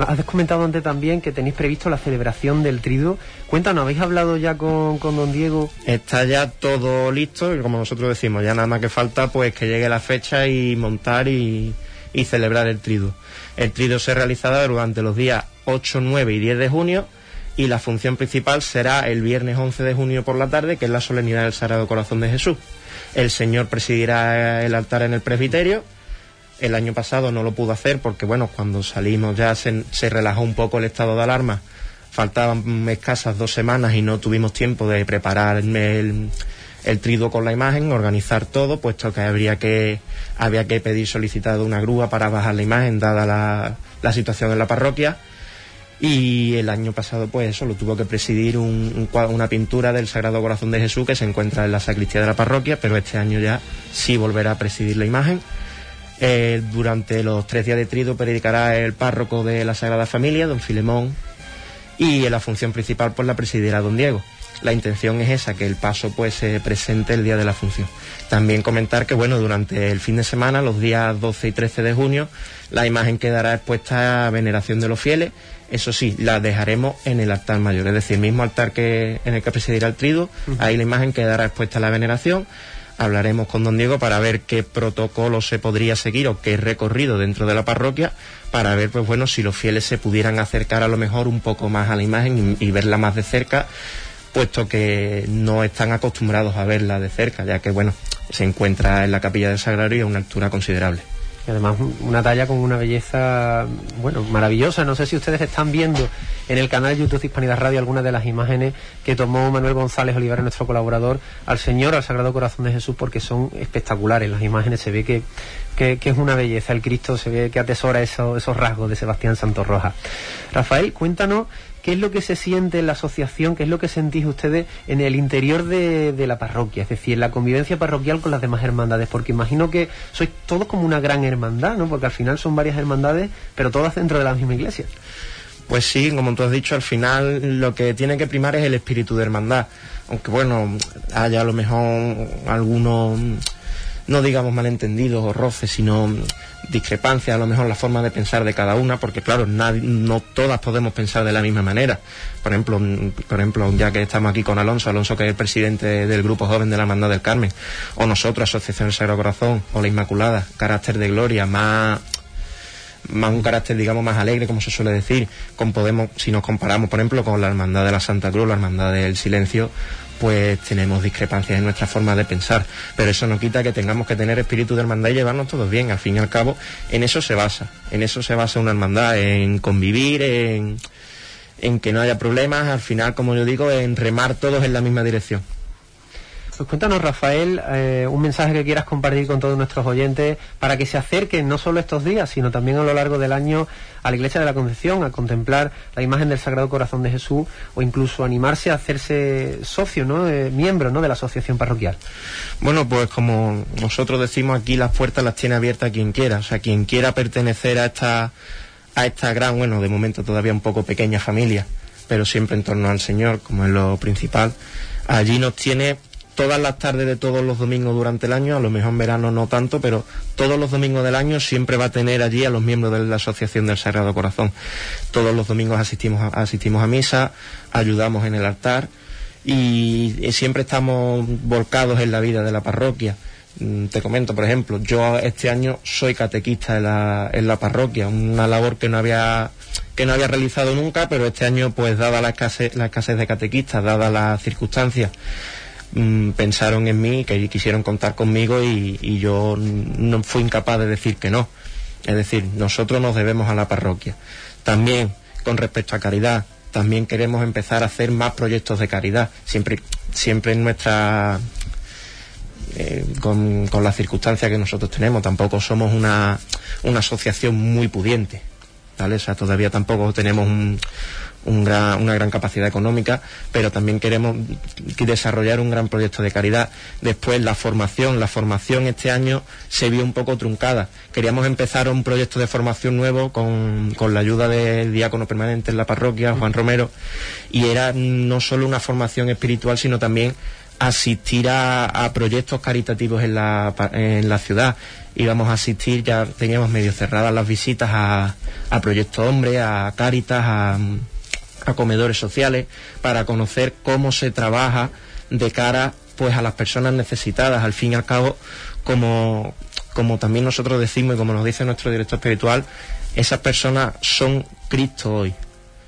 has comentado antes también que tenéis previsto la celebración del trido. Cuéntanos, ¿habéis hablado ya con, con don Diego? Está ya todo listo y como nosotros decimos, ya nada más que falta pues que llegue la fecha y montar y, y celebrar el trido. El trido se realizará durante los días 8, 9 y 10 de junio y la función principal será el viernes 11 de junio por la tarde, que es la solemnidad del Sagrado Corazón de Jesús. El Señor presidirá el altar en el presbiterio. El año pasado no lo pudo hacer porque, bueno, cuando salimos ya se, relajó un poco el estado de alarma. Faltaban escasas dos semanas y no tuvimos tiempo de preparar el, el trido con la imagen, organizar todo, puesto que habría que había que pedir solicitado una grúa para bajar la imagen, dada la, situación en la parroquia. Y el año pasado, pues eso, lo tuvo que presidir una pintura del Sagrado Corazón de Jesús que se encuentra en la sacristía de la parroquia, pero este año ya sí volverá a presidir la imagen. Eh, durante los tres días de trido predicará el párroco de la Sagrada Familia, don Filemón, y en la función principal pues la presidirá don Diego la intención es esa, que el paso pues se presente el día de la función. También comentar que bueno, durante el fin de semana, los días 12 y 13 de junio, la imagen quedará expuesta a veneración de los fieles. Eso sí, la dejaremos en el altar mayor, es decir, el mismo altar que en el que presidirá el trido, ahí la imagen quedará expuesta a la veneración. Hablaremos con don Diego para ver qué protocolo se podría seguir o qué recorrido dentro de la parroquia para ver, pues bueno, si los fieles se pudieran acercar a lo mejor un poco más a la imagen y verla más de cerca puesto que no están acostumbrados a verla de cerca, ya que bueno, se encuentra en la capilla del Sagrario a una altura considerable. Y además una talla con una belleza, bueno, maravillosa. No sé si ustedes están viendo en el canal YouTube Hispanidad Radio algunas de las imágenes que tomó Manuel González Olivares, nuestro colaborador, al Señor, al Sagrado Corazón de Jesús, porque son espectaculares. Las imágenes se ve que, que, es una belleza. El Cristo se ve que atesora esos, esos rasgos de Sebastián Santorroja. Rafael, cuéntanos ¿Qué es lo que se siente en la asociación? ¿Qué es lo que sentís ustedes en el interior de, la parroquia? Es decir, en la convivencia parroquial con las demás hermandades. Porque imagino que sois todos como una gran hermandad, ¿no? Porque al final son varias hermandades, pero todas dentro de la misma iglesia. Pues sí, como tú has dicho, al final lo que tiene que primar es el espíritu de hermandad. Aunque bueno, haya a lo mejor algunos no digamos malentendidos o roces, sino discrepancias, a lo mejor la forma de pensar de cada una, porque claro, no todas podemos pensar de la misma manera. Por ejemplo, por ejemplo, ya que estamos aquí con Alonso, Alonso que es el presidente del grupo joven de la Hermandad del Carmen, o nosotros, Asociación del Sagrado Corazón, o la Inmaculada, carácter de gloria, más más un carácter, digamos, más alegre, como se suele decir, con podemos, si nos comparamos, por ejemplo, con la Hermandad de la Santa Cruz, la Hermandad del Silencio, pues tenemos discrepancias en nuestra forma de pensar. Pero eso no quita que tengamos que tener espíritu de hermandad y llevarnos todos bien. Al fin y al cabo, en eso se basa. En eso se basa una hermandad, en convivir, en, en que no haya problemas. Al final, como yo digo, en remar todos en la misma dirección. Pues cuéntanos, Rafael, eh, un mensaje que quieras compartir con todos nuestros oyentes para que se acerquen no solo estos días, sino también a lo largo del año a la Iglesia de la Concepción, a contemplar la imagen del Sagrado Corazón de Jesús o incluso animarse a hacerse socio, ¿no? Eh, miembro ¿no? de la asociación parroquial. Bueno, pues como nosotros decimos aquí, las puertas las tiene abiertas quien quiera. O sea, quien quiera pertenecer a esta a esta gran, bueno, de momento todavía un poco pequeña familia, pero siempre en torno al Señor, como es lo principal. Allí nos tiene todas las tardes de todos los domingos durante el año, a lo mejor en verano no tanto, pero todos los domingos del año siempre va a tener allí a los miembros de la Asociación del Sagrado Corazón. Todos los domingos asistimos a, asistimos a misa, ayudamos en el altar y siempre estamos volcados en la vida de la parroquia. Mm, te comento, por ejemplo, yo este año soy catequista en la, en la parroquia, una labor que no había que no había realizado nunca, pero este año, pues dada la escasez, la escasez de catequistas, dada las circunstancias, mm, pensaron en mí, que quisieron contar conmigo y, yo no fui incapaz de decir que no. Es decir, nosotros nos debemos a la parroquia. También, con respecto a caridad, también queremos empezar a hacer más proyectos de caridad, siempre, siempre en nuestra eh, con, con las circunstancias que nosotros tenemos. Tampoco somos una, una asociación muy pudiente. ¿vale? O sea, todavía tampoco tenemos un, un gran- una gran capacidad económica, pero también queremos desarrollar un gran proyecto de caridad. Después, la formación. La formación este año se vio un poco truncada. Queríamos empezar un proyecto de formación nuevo con, con la ayuda del diácono permanente en la parroquia, Juan Romero, y era no solo una formación espiritual, sino también asistir a, a proyectos caritativos en la, en la ciudad. Íbamos a asistir, ya teníamos medio cerradas las visitas a, a Proyecto Hombre, a Cáritas, a, a comedores sociales, para conocer cómo se trabaja de cara pues a las personas necesitadas. Al fin y al cabo, como, como también nosotros decimos y como nos dice nuestro director espiritual, esas personas son Cristo hoy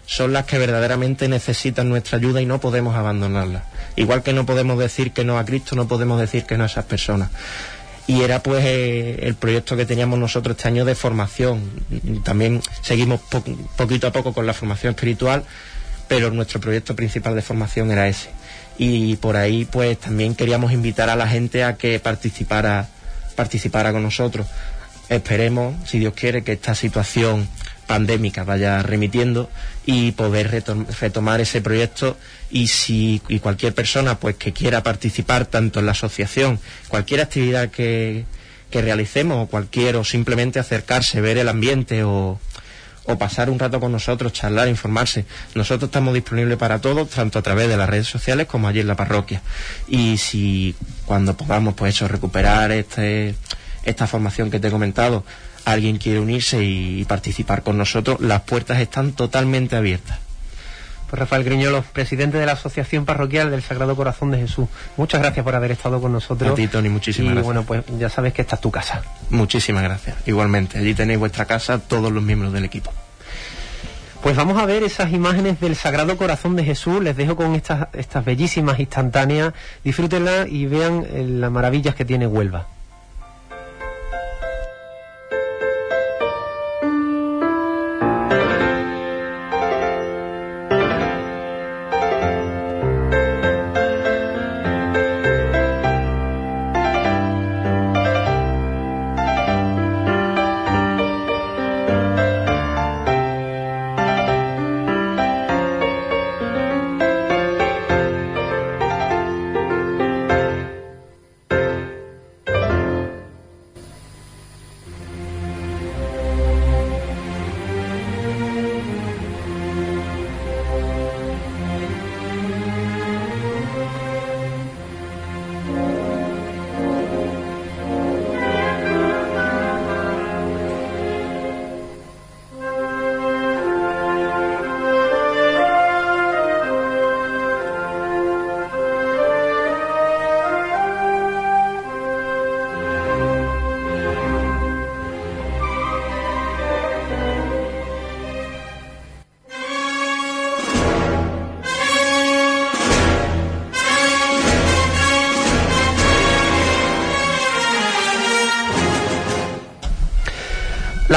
son las que verdaderamente necesitan nuestra ayuda y no podemos abandonarlas. Igual que no podemos decir que no a Cristo, no podemos decir que no a esas personas. Y era pues eh, el proyecto que teníamos nosotros este año de formación. También seguimos po- poquito a poco con la formación espiritual, pero nuestro proyecto principal de formación era ese. Y por ahí pues también queríamos invitar a la gente a que participara, participara con nosotros. Esperemos, si Dios quiere, que esta situación pandémica vaya remitiendo y poder retom- retomar ese proyecto y si y cualquier persona pues que quiera participar tanto en la asociación cualquier actividad que, que realicemos o cualquier o simplemente acercarse ver el ambiente o, o pasar un rato con nosotros, charlar, informarse. Nosotros estamos disponibles para todos, tanto a través de las redes sociales como allí en la parroquia. Y si cuando podamos, pues eso, recuperar este, esta formación que te he comentado, alguien quiere unirse y, participar con nosotros, las puertas están totalmente abiertas. Pues Rafael Griñolo, presidente de la Asociación Parroquial del Sagrado Corazón de Jesús. Muchas gracias por haber estado con nosotros. A ti, Tony, muchísimas y gracias. bueno, pues ya sabes que esta es tu casa. Muchísimas gracias. Igualmente, allí tenéis vuestra casa, todos los miembros del equipo. Pues vamos a ver esas imágenes del Sagrado Corazón de Jesús. Les dejo con estas, estas bellísimas instantáneas. Disfrútenlas y vean eh, las maravillas que tiene Huelva.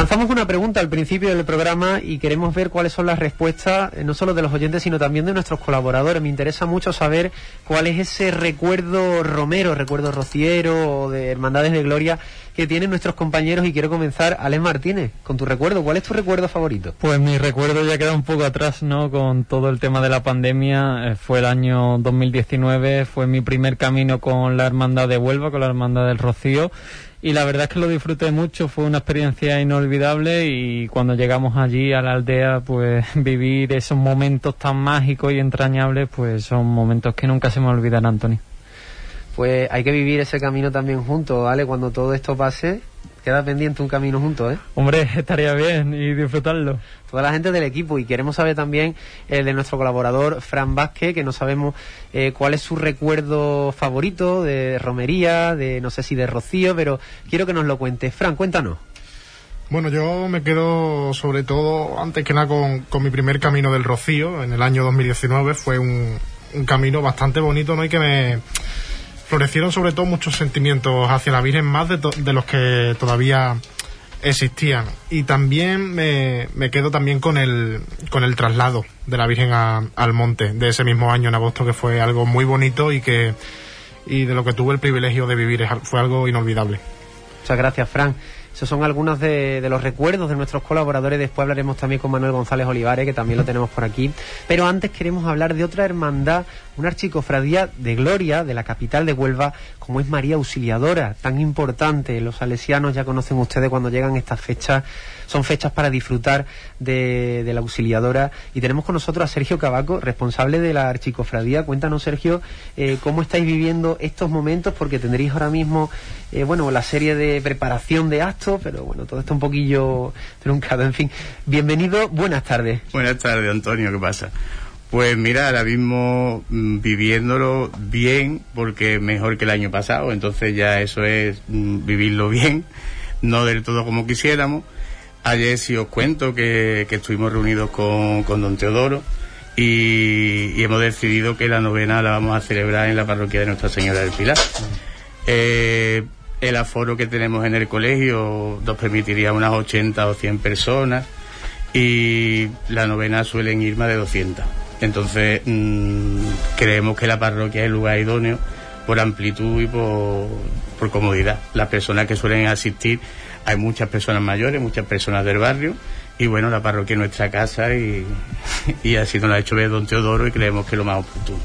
Lanzamos una pregunta al principio del programa y queremos ver cuáles son las respuestas, eh, no solo de los oyentes, sino también de nuestros colaboradores. Me interesa mucho saber cuál es ese recuerdo romero, recuerdo rociero o de Hermandades de Gloria que tienen nuestros compañeros. Y quiero comenzar, Alex Martínez, con tu recuerdo. ¿Cuál es tu recuerdo favorito? Pues mi recuerdo ya queda un poco atrás, ¿no? Con todo el tema de la pandemia. Eh, fue el año 2019, fue mi primer camino con la Hermandad de Huelva, con la Hermandad del Rocío. Y la verdad es que lo disfruté mucho, fue una experiencia inolvidable y cuando llegamos allí a la aldea, pues vivir esos momentos tan mágicos y entrañables, pues son momentos que nunca se me olvidan, Antonio. Pues hay que vivir ese camino también juntos, ¿vale? Cuando todo esto pase, queda pendiente un camino juntos, ¿eh? Hombre, estaría bien y disfrutarlo. Toda la gente del equipo y queremos saber también el de nuestro colaborador Fran Vázquez, que no sabemos eh, cuál es su recuerdo favorito de romería, de no sé si de Rocío, pero quiero que nos lo cuente. Fran, cuéntanos. Bueno, yo me quedo sobre todo, antes que nada, con, con mi primer camino del Rocío en el año 2019. Fue un, un camino bastante bonito, ¿no? Y que me florecieron sobre todo muchos sentimientos hacia la Virgen, más de, los que todavía existían. Y también me, me, quedo también con el, con el traslado de la Virgen al monte de ese mismo año en agosto, que fue algo muy bonito y que y de lo que tuve el privilegio de vivir. Fue algo inolvidable. Muchas gracias, Fran. Esos son algunos de, los recuerdos de nuestros colaboradores. Después hablaremos también con Manuel González Olivares, que también lo tenemos por aquí. Pero antes queremos hablar de otra hermandad, una archicofradía de gloria de la capital de Huelva, como es María Auxiliadora, tan importante. Los salesianos ya conocen ustedes cuando llegan estas fechas. Son fechas para disfrutar de, la Auxiliadora. Y tenemos con nosotros a Sergio Cabaco, responsable de la archicofradía. Cuéntanos, Sergio, eh, cómo estáis viviendo estos momentos, porque tendréis ahora mismo, eh, bueno, la serie de preparación de actos, pero bueno, todo está un poquillo truncado. En fin, bienvenido, buenas tardes. Buenas tardes, Antonio, ¿qué pasa? Pues mira, ahora mismo mmm, viviéndolo bien, porque mejor que el año pasado, entonces ya eso es mmm, vivirlo bien, no del todo como quisiéramos. Ayer sí os cuento que, que estuvimos reunidos con, con, don Teodoro y, hemos decidido que la novena la vamos a celebrar en la parroquia de Nuestra Señora del Pilar. Eh, el aforo que tenemos en el colegio nos permitiría unas 80 o 100 personas y la novena suelen ir más de 200. Entonces, mmm, creemos que la parroquia es el lugar idóneo por amplitud y por, por, comodidad. Las personas que suelen asistir, hay muchas personas mayores, muchas personas del barrio, y bueno, la parroquia es nuestra casa y, y así nos lo ha hecho ver don Teodoro y creemos que es lo más oportuno.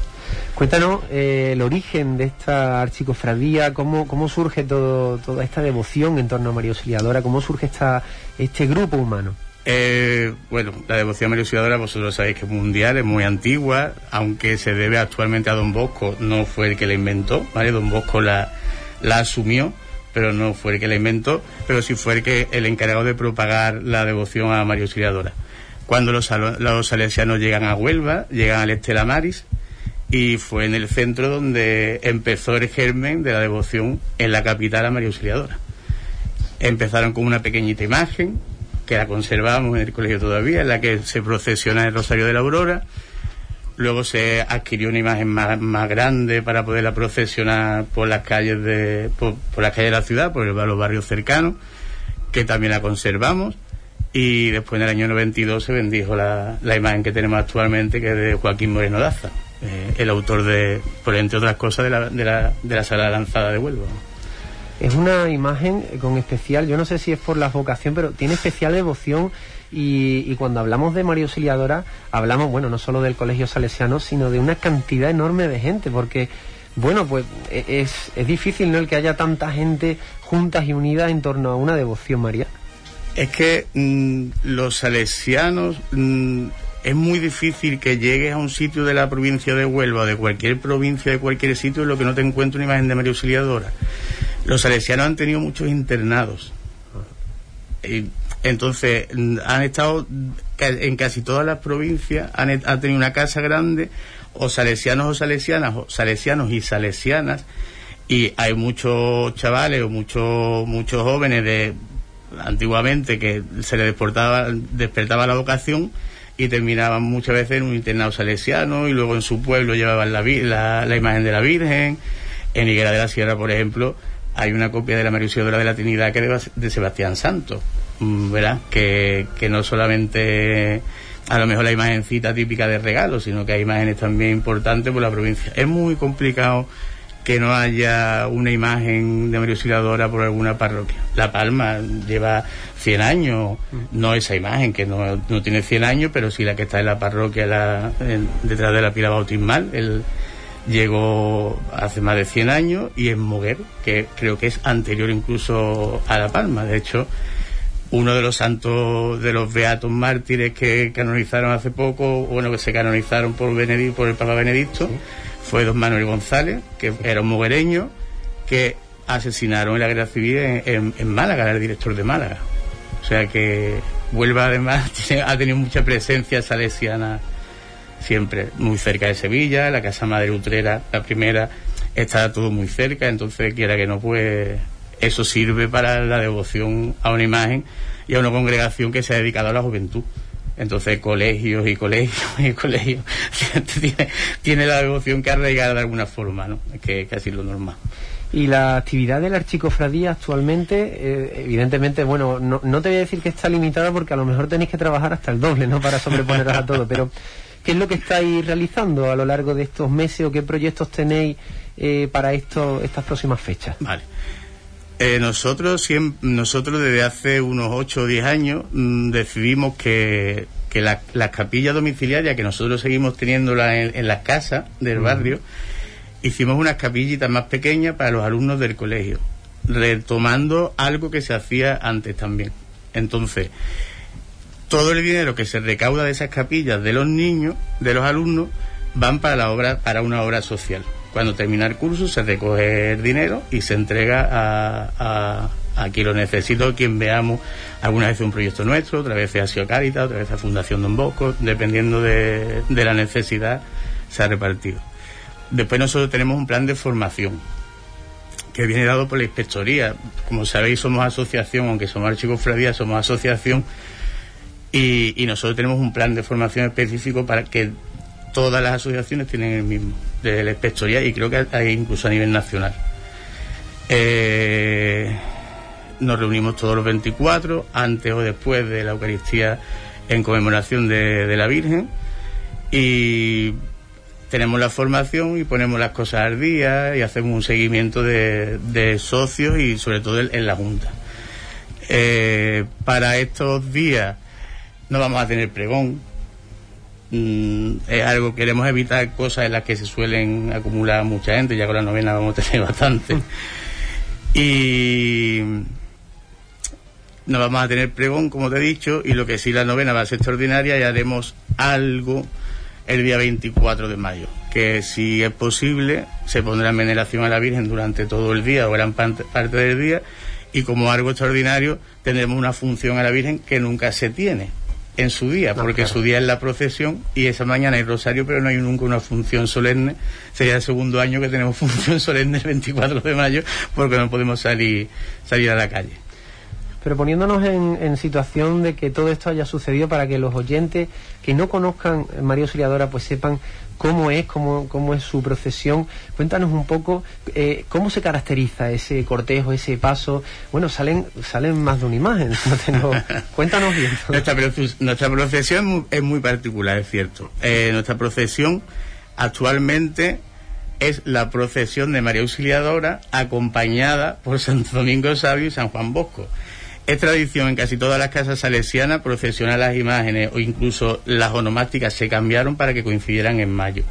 Cuéntanos eh, el origen de esta archicofradía, cómo, cómo surge todo, toda esta devoción en torno a María Auxiliadora, cómo surge esta, este grupo humano. Eh, bueno, la devoción a María Auxiliadora, vosotros sabéis que es mundial, es muy antigua, aunque se debe actualmente a Don Bosco, no fue el que la inventó, ¿vale? Don Bosco la, la asumió, pero no fue el que la inventó, pero sí fue el, que, el encargado de propagar la devoción a María Auxiliadora. Cuando los, los salesianos llegan a Huelva, llegan al Estela Maris, y fue en el centro donde empezó el germen de la devoción en la capital a María Auxiliadora. Empezaron con una pequeñita imagen, que la conservamos en el colegio todavía, en la que se procesiona el Rosario de la Aurora. Luego se adquirió una imagen más, grande para poderla procesionar por las calles de, por, por las calles de la ciudad, por los barrios cercanos, que también la conservamos. Y después en el año 92 se bendijo la, la imagen que tenemos actualmente, que es de Joaquín Moreno Daza, eh, el autor de, por entre otras cosas, de la, de la, de la sala lanzada de Huelva. Es una imagen con especial, yo no sé si es por la vocación, pero tiene especial devoción y, y, cuando hablamos de María Auxiliadora, hablamos, bueno, no solo del Colegio Salesiano, sino de una cantidad enorme de gente, porque, bueno, pues es, es difícil, ¿no?, el que haya tanta gente juntas y unidas en torno a una devoción, María. Es que mmm, los salesianos mmm, es muy difícil que llegues a un sitio de la provincia de Huelva, de cualquier provincia, de cualquier sitio, en lo que no te encuentres una imagen de María Auxiliadora. Los salesianos han tenido muchos internados. Y entonces, han estado en casi todas las provincias, han, han, tenido una casa grande, o salesianos o salesianas, o salesianos y salesianas, y hay muchos chavales o muchos, muchos jóvenes de antiguamente que se les despertaba, despertaba la vocación y terminaban muchas veces en un internado salesiano y luego en su pueblo llevaban la, imagen de la Virgen. En Higuera de la Sierra, por ejemplo, hay una copia de la María de la Trinidad que de, de Sebastián Santos, ¿verdad? Que, que no solamente a lo mejor la imagencita típica de regalo, sino que hay imágenes también importantes por la provincia. Es muy complicado que no haya una imagen de María Auxiliadora por alguna parroquia. La Palma lleva 100 años, no esa imagen, que no, no tiene 100 años, pero sí la que está en la parroquia, la, en, detrás de la pila bautismal, el, llegó hace más de 100 años y es Moguer, que creo que es anterior incluso a La Palma. De hecho, uno de los santos de los beatos mártires que canonizaron hace poco, bueno, que se canonizaron por, Benedicto, por el Papa Benedicto, fue don Manuel González, que era un moguereño, que asesinaron en la guerra civil en, en, Málaga, era el director de Málaga. O sea que Huelva además ha tenido mucha presencia salesiana siempre, muy cerca de Sevilla, la Casa Madre Utrera, la primera, está todo muy cerca, entonces quiera que no, pues eso sirve para la devoción a una imagen y a una congregación que se ha dedicado a la juventud. Entonces, colegios y colegios y colegios, tiene, tiene la devoción que arraigar de alguna forma, ¿no? Que es casi lo normal. Y la actividad de la archicofradía actualmente, eh, evidentemente, bueno, no, no, te voy a decir que está limitada porque a lo mejor tenéis que trabajar hasta el doble, ¿no? Para sobreponeros a todo, pero ¿qué es lo que estáis realizando a lo largo de estos meses o qué proyectos tenéis eh, para esto, estas próximas fechas? Vale. Eh, nosotros, nosotros desde hace unos 8 o 10 años mm, decidimos que, que las capillas domiciliarias que nosotros seguimos teniéndolas en, en las casas del barrio, hicimos unas capillitas más pequeñas para los alumnos del colegio, retomando algo que se hacía antes también. Entonces, todo el dinero que se recauda de esas capillas de los niños, de los alumnos, van para la obra, para una obra social. Cuando termina el curso se recoge el dinero y se entrega a, a, quien lo necesito, quien veamos. Alguna vez un proyecto nuestro, otra vez ha sido Caritas, otra vez a Fundación Don Bosco, dependiendo de, la necesidad, se ha repartido. Después nosotros tenemos un plan de formación que viene dado por la inspectoría. Como sabéis, somos asociación, aunque somos archicofradía, somos asociación y, nosotros tenemos un plan de formación específico para que todas las asociaciones tienen el mismo, de la inspectoría y creo que hay incluso a nivel nacional. Eh, nos reunimos todos los 24, antes o después de la Eucaristía en conmemoración de, la Virgen y tenemos la formación y ponemos las cosas al día y hacemos un seguimiento de, socios y sobre todo en, en la Junta. Eh, para estos días no vamos a tener pregón, Mm, es algo queremos evitar cosas en las que se suelen acumular mucha gente ya con la novena vamos a tener bastante. Y no vamos a tener pregón como te he dicho y lo que sí la novena va a ser extraordinaria y haremos algo el día 24 de mayo que si es posible se pondrá en veneración a la Virgen durante todo el día o gran parte del día y como algo extraordinario tendremos una función a la Virgen que nunca se tiene en su día, Ah, porque claro. su día es la procesión y esa mañana hay rosario, pero no hay nunca una función solemne. Sería el segundo año que tenemos función solemne el 24 de mayo, porque no podemos salir, salir a la calle. Pero poniéndonos en, en situación de que todo esto haya sucedido para que los oyentes que no conozcan María Auxiliadora pues sepan cómo es, cómo, cómo es su procesión. Cuéntanos un poco eh, cómo se caracteriza ese cortejo, ese paso. Bueno, salen salen más de una imagen. No tengo... Cuéntanos bien. Nuestra, nuestra procesión es muy, particular, es cierto. Eh, nuestra procesión actualmente es la procesión de María Auxiliadora acompañada por Santo Domingo Sabio y San Juan Bosco. Es tradición en casi todas las casas salesianas procesionar las imágenes o incluso las onomásticas se cambiaron para que coincidieran en mayo.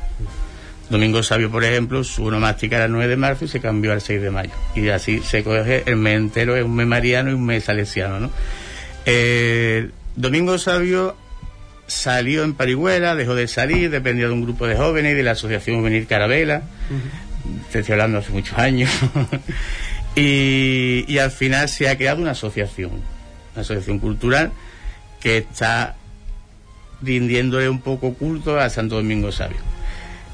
Domingo Sabio, por ejemplo, su onomástica era el 9 de marzo y se cambió al 6 de mayo. Y así se coge el mes entero, es un mes mariano y un mes salesiano, ¿no? Eh, Domingo Sabio salió en Parihuela, dejó de salir, dependía de un grupo de jóvenes y de la Asociación Juvenil Carabela. Te estoy hablando hace muchos años. y, al final se ha creado una asociación, una asociación cultural que está rindiéndole un poco culto a Santo Domingo Sabio.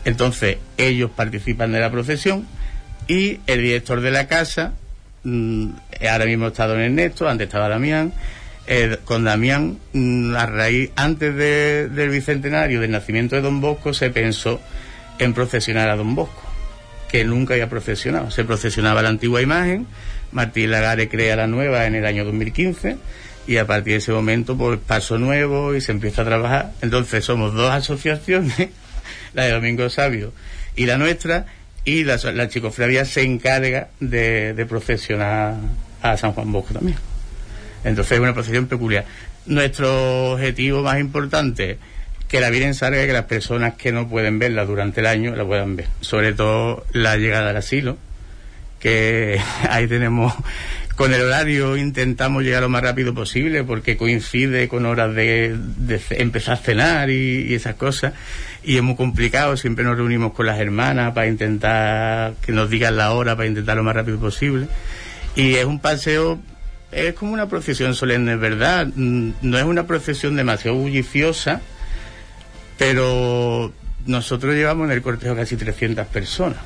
Entonces, ellos participan de la procesión y el director de la casa, mm, ahora mismo está don Ernesto, antes estaba Damián, con Damián, mm, a raíz, antes de- del bicentenario del nacimiento de Don Bosco, se pensó en procesionar a Don Bosco, que nunca había procesionado. Se procesionaba la antigua imagen, Martín Lagare crea la nueva en el año 2015 y a partir de ese momento pues paso nuevo y se empieza a trabajar. Entonces somos dos asociaciones, la de Domingo Sabio y la nuestra, y la, la se encarga de, de procesionar a San Juan Bosco también. Entonces es una procesión peculiar. Nuestro objetivo más importante, que la Virgen salga y que las personas que no pueden verla durante el año la puedan ver. Sobre todo la llegada al asilo, que ahí tenemos con el horario intentamos llegar lo más rápido posible porque coincide con horas de, empezar a cenar y, esas cosas. Y es muy complicado siempre nos reunimos con las hermanas para intentar que nos digan la hora para intentar lo más rápido posible. Y es un paseo es como una procesión solemne verdad. No es una procesión demasiado bulliciosa pero nosotros llevamos en el cortejo casi 300 personas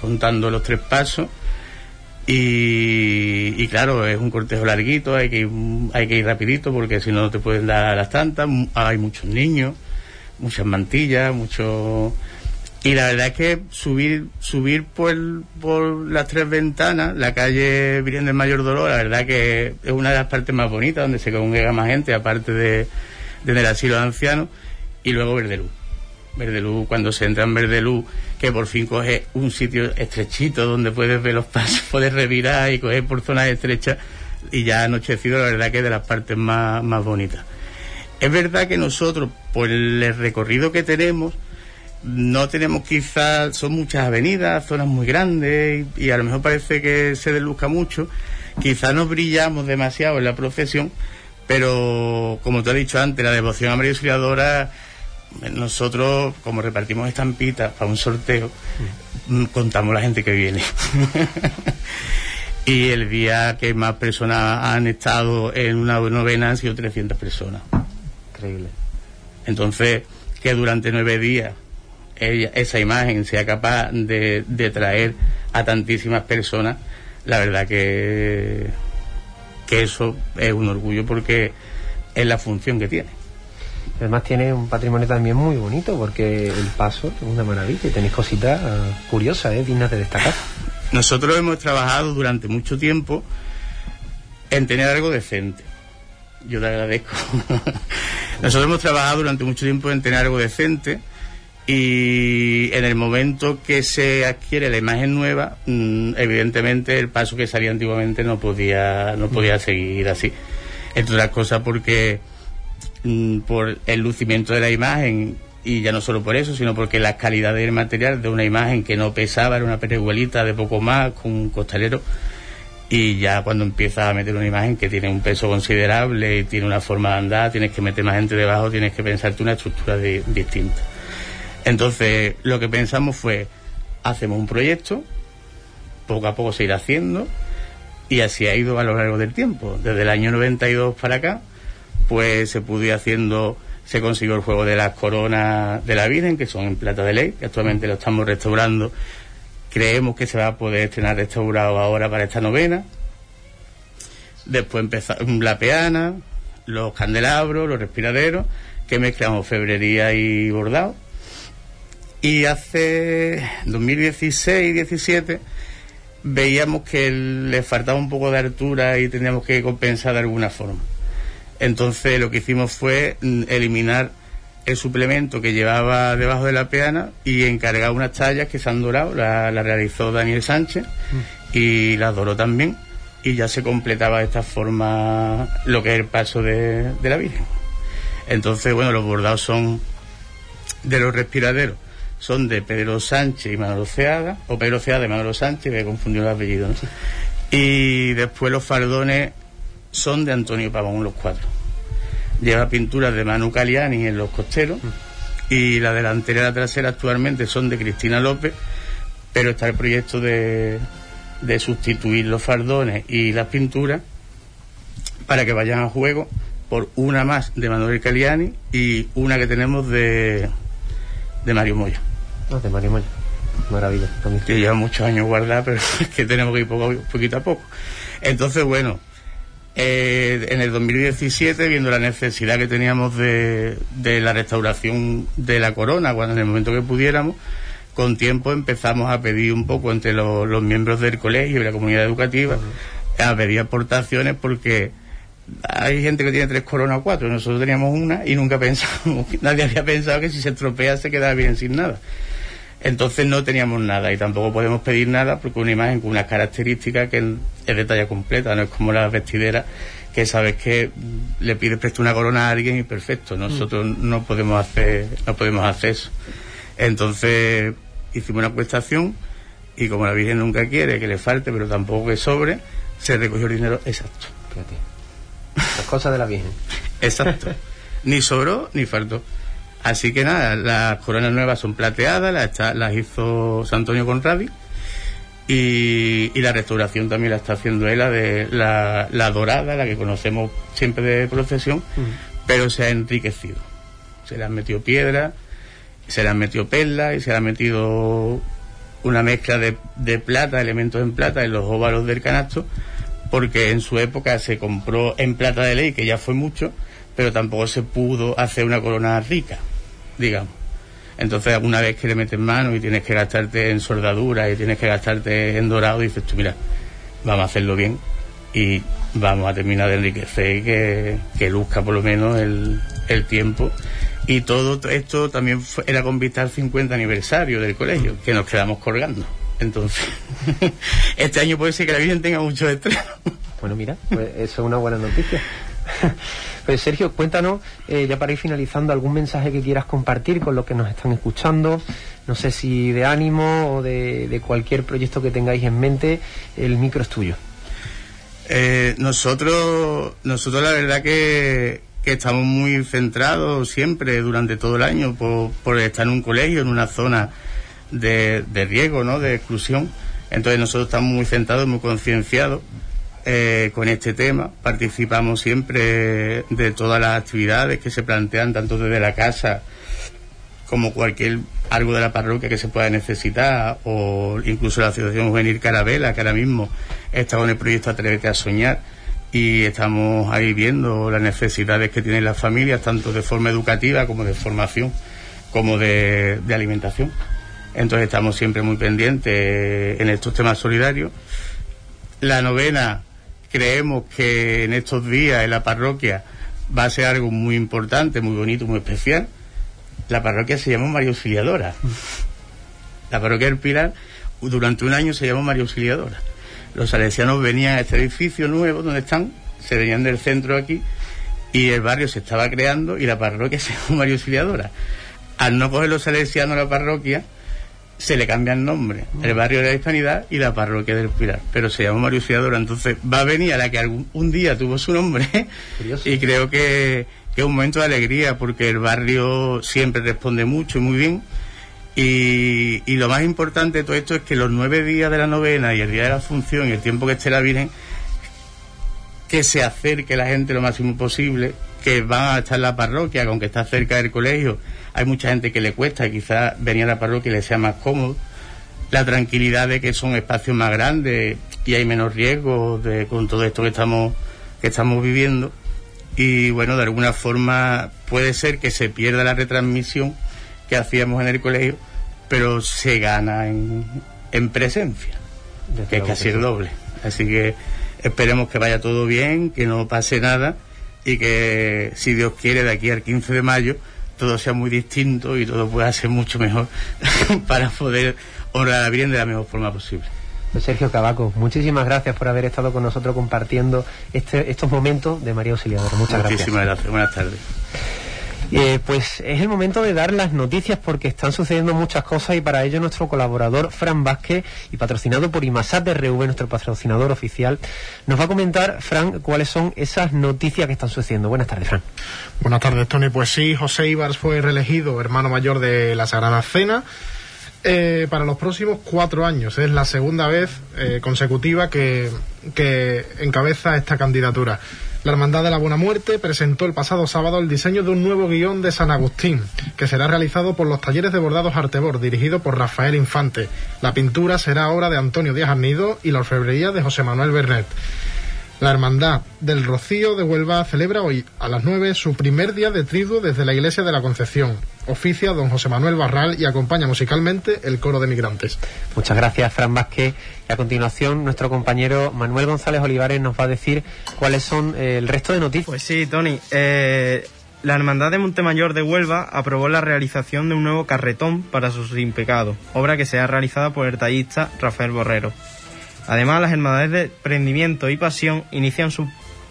contando los tres pasos. Y, claro, es un cortejo larguito, hay que ir, hay que ir rapidito porque si no no te pueden dar las tantas, hay muchos niños, muchas mantillas, muchos... Y la verdad es que subir subir por, por las tres ventanas, la calle Virgen del Mayor Dolor, la verdad que es una de las partes más bonitas donde se congrega más gente, aparte de, de asilo de ancianos, y luego Verdeluz. Verdeluz, cuando se entra en Verdeluz, que por fin coge un sitio estrechito donde puedes ver los pasos, puedes revirar y coger por zonas estrechas y ya anochecido, la verdad que es de las partes más, más bonitas. Es verdad que nosotros, por el recorrido que tenemos, no tenemos quizás, son muchas avenidas, zonas muy grandes y, y a lo mejor parece que se desluzca mucho, quizás nos brillamos demasiado en la procesión, pero como te he dicho antes, la devoción a María Auxiliadora nosotros, como repartimos estampitas para un sorteo, mm. contamos la gente que viene. y el día que más personas han estado en una novena han sido 300 personas. Increíble. Entonces, que durante nueve días ella, esa imagen sea capaz de, de traer a tantísimas personas, la verdad que, que eso es un orgullo porque es la función que tiene. Además tiene un patrimonio también muy bonito porque el paso es una maravilla y tenéis cositas uh, curiosas, ¿eh? dignas de destacar. Nosotros hemos trabajado durante mucho tiempo en tener algo decente. Yo te agradezco. Nosotros hemos trabajado durante mucho tiempo en tener algo decente y en el momento que se adquiere la imagen nueva, mmm, evidentemente el paso que salía antiguamente no podía, no podía seguir así. Entre otras cosas porque por el lucimiento de la imagen y ya no solo por eso, sino porque la calidad del material de una imagen que no pesaba, era una pereguelita de poco más con un costalero y ya cuando empiezas a meter una imagen que tiene un peso considerable tiene una forma de andar, tienes que meter más gente debajo, tienes que pensarte una estructura distinta. Entonces, lo que pensamos fue, hacemos un proyecto, poco a poco se irá haciendo, y así ha ido a lo largo del tiempo, desde el año 92 para acá, pues se pudo haciendo, se consiguió el juego de las coronas de la Virgen, que son en plata de ley, que actualmente lo estamos restaurando. Creemos que se va a poder estrenar restaurado ahora para esta novena. Después empezó la peana, los candelabros, los respiraderos, que mezclamos febrería y bordado. Y hace 2016-17 veíamos que le faltaba un poco de altura y teníamos que compensar de alguna forma. Entonces lo que hicimos fue mm, eliminar el suplemento que llevaba debajo de la peana y encargar unas tallas que se han dorado, la, la realizó Daniel Sánchez mm. y las doró también y ya se completaba de esta forma lo que es el paso de, de la Virgen. Entonces, bueno, los bordados son de los respiraderos, son de Pedro Sánchez y Manolo Ceada, o Pedro Ceada y Manolo Sánchez, me he confundido el apellido, ¿no? Y después los fardones son de Antonio Pavón los cuatro. Lleva pinturas de Manu Caliani en los costeros y la delantera y la trasera actualmente son de Cristina López, pero está el proyecto de, de sustituir los fardones y las pinturas para que vayan a juego por una más de Manuel Caliani y una que tenemos de, de Mario Moya. Ah, de Mario Moya. Maravilla. También. Que lleva muchos años guardada, pero es que tenemos que ir poco, poquito a poco. Entonces, bueno, eh, en el 2017, viendo la necesidad que teníamos de, de, la restauración de la corona, cuando en el momento que pudiéramos, con tiempo empezamos a pedir un poco entre los, los miembros del colegio y la comunidad educativa, uh -huh. a pedir aportaciones porque hay gente que tiene tres coronas o cuatro, nosotros teníamos una y nunca pensamos, nadie había pensado que si se estropea se quedaba bien sin nada. Entonces no teníamos nada y tampoco podemos pedir nada porque una imagen con unas características que es de talla completa, no es como las vestideras que sabes que le pides presto una corona a alguien y perfecto. Nosotros no podemos hacer, no podemos hacer eso. Entonces hicimos una cuestación y como la Virgen nunca quiere que le falte, pero tampoco que sobre, se recogió el dinero exacto. Fíjate. Las cosas de la Virgen. Exacto. ni sobró ni faltó. Así que nada, las coronas nuevas son plateadas, las, está- las hizo San Antonio Conradi y, y la restauración también la está haciendo él, la, de, la, la dorada, la que conocemos siempre de procesión, pero se ha enriquecido. Se le han metido piedra, se le han metido perlas y se le han metido una mezcla de, de plata, elementos en plata en los óvalos del canasto, porque en su época se compró en plata de ley, que ya fue mucho, pero tampoco se pudo hacer una corona rica, digamos. Entonces, alguna vez que le metes mano y tienes que gastarte en soldadura y tienes que gastarte en dorado, dices tú, mira, vamos a hacerlo bien y vamos a terminar de enriquecer y que, que luzca por lo menos el, el tiempo. Y todo esto también fue- era con vista al 50 aniversario del colegio, que nos quedamos colgando. Entonces, este año puede ser que la Virgen tenga mucho estreno. Bueno, mira, pues eso es una buena noticia. Pues Sergio, cuéntanos, eh, ya para ir finalizando, algún mensaje que quieras compartir con los que nos están escuchando, no sé si de ánimo o de, cualquier proyecto que tengáis en mente, el micro es tuyo. Eh, nosotros, nosotros la verdad que, que estamos muy centrados siempre durante todo el año por, por estar en un colegio, en una zona de, de riesgo, ¿no? de exclusión. Entonces nosotros estamos muy centrados, muy concienciados eh, con este tema. Participamos siempre de todas las actividades que se plantean, tanto desde la casa como cualquier algo de la parroquia que se pueda necesitar, o incluso la Asociación Juvenil Carabela, que ahora mismo está con el proyecto Atrévete a Soñar, y estamos ahí viendo las necesidades que tienen las familias, tanto de forma educativa como de formación, como de, de alimentación. Entonces estamos siempre muy pendientes en estos temas solidarios. La novena, creemos que en estos días en la parroquia va a ser algo muy importante, muy bonito, muy especial. La parroquia se llama María Auxiliadora. La parroquia del Pilar durante un año se llamó María Auxiliadora. Los salesianos venían a este edificio nuevo donde están, se venían del centro aquí y el barrio se estaba creando y la parroquia se llamó María Auxiliadora. Al no coger los salesianos la parroquia, se le cambia el nombre. El barrio de la Hispanidad y la parroquia del Pilar. Pero se llama María Auxiliadora. Entonces va a venir a la que algún un día tuvo su nombre Curioso. y creo que, que es un momento de alegría porque el barrio siempre responde mucho y muy bien. Y, y lo más importante de todo esto es que los nueve días de la novena y el día de la función y el tiempo que esté la Virgen, que se acerque la gente lo máximo posible, que van a estar en la parroquia, que aunque está cerca del colegio, hay mucha gente que le cuesta, quizás venir a la parroquia le sea más cómodo. La tranquilidad de que son espacios más grandes y hay menos riesgos de, con todo esto que estamos, que estamos viviendo. Y bueno, de alguna forma puede ser que se pierda la retransmisión que hacíamos en el colegio, pero se gana en, en presencia Desde que es casi el doble. Así que esperemos que vaya todo bien, que no pase nada y que, si Dios quiere, de aquí al 15 de mayo todo sea muy distinto y todo pueda ser mucho mejor para poder honrar a la Virgen de la mejor forma posible. Pues Sergio Cavaco, muchísimas gracias por haber estado con nosotros compartiendo este- estos momentos de María Auxiliadora. Muchas gracias. Muchísimas gracias. Buenas tardes. Eh, pues es el momento de dar las noticias porque están sucediendo muchas cosas y para ello nuestro colaborador Fran Vázquez y patrocinado por Imasat de RV, nuestro patrocinador oficial, nos va a comentar, Fran, cuáles son esas noticias que están sucediendo. Buenas tardes, Fran. Buenas tardes, Tony. Pues sí, José Ibars fue reelegido hermano mayor de la Sagrada Cena eh, para los próximos cuatro años. Es la segunda vez eh, consecutiva que, que encabeza esta candidatura. La Hermandad de la Buena Muerte presentó el pasado sábado el diseño de un nuevo guion de San Agustín, que será realizado por los talleres de bordados Artebor, dirigido por Rafael Infante. La pintura será obra de Antonio Díaz Arnido y la orfebrería de José Manuel Bernet. La Hermandad del Rocío de Huelva celebra hoy a las 9 su primer día de triduo desde la Iglesia de la Concepción. Oficia don José Manuel Barral y acompaña musicalmente el coro de migrantes. Muchas gracias, Fran Vázquez. Y a continuación, nuestro compañero Manuel González Olivares nos va a decir cuáles son eh, el resto de noticias. Pues sí, Tony. eh, la Hermandad de Montemayor de Huelva aprobó la realización de un nuevo carretón para sus impecados, obra que será realizada por el tallista Rafael Borrero. Además, las hermandades de Prendimiento y Pasión inician su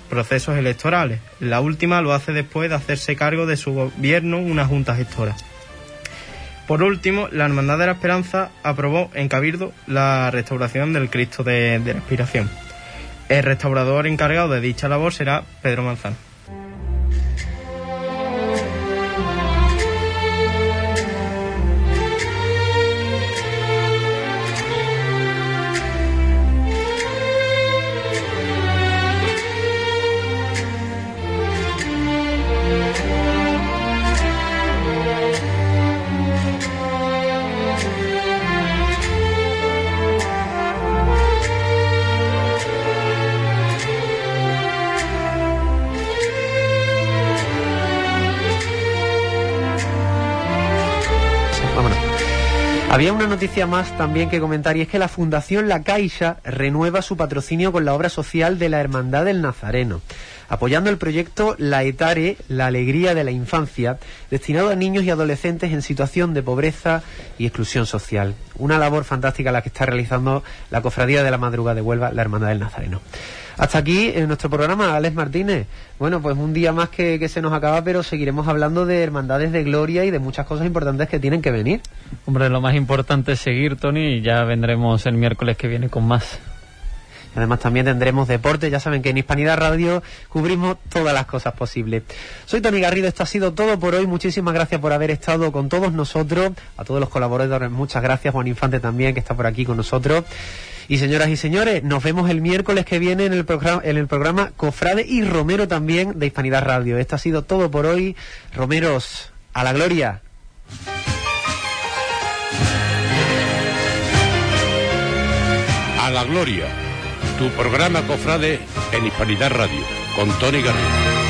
procesos electorales. La última lo hace después de hacerse cargo de su gobierno una junta gestora. Por último, la Hermandad de la Esperanza aprobó en Cabildo la restauración del Cristo de, de la Expiración. El restaurador encargado de dicha labor será Pedro Manzano. Había una noticia más también que comentar y es que la Fundación La Caixa renueva su patrocinio con la obra social de la Hermandad del Nazareno, apoyando el proyecto La Etare, la alegría de la infancia, destinado a niños y adolescentes en situación de pobreza y exclusión social. Una labor fantástica la que está realizando la Cofradía de la Madrugada de Huelva, la Hermandad del Nazareno. Hasta aquí en nuestro programa, Alex Martínez. Bueno, pues un día más que, que se nos acaba, pero seguiremos hablando de hermandades de gloria y de muchas cosas importantes que tienen que venir. Hombre, lo más importante es seguir, Tony, y ya vendremos el miércoles que viene con más. Además también tendremos deporte, ya saben que en Hispanidad Radio cubrimos todas las cosas posibles. Soy Tony Garrido, esto ha sido todo por hoy, muchísimas gracias por haber estado con todos nosotros, a todos los colaboradores muchas gracias, Juan Infante también que está por aquí con nosotros. Y señoras y señores, nos vemos el miércoles que viene en el programa, en el programa Cofrade y Romero también de Hispanidad Radio. Esto ha sido todo por hoy. Romeros, a la gloria. A la Gloria, tu programa Cofrade en Hispanidad Radio, con Tony Garrido.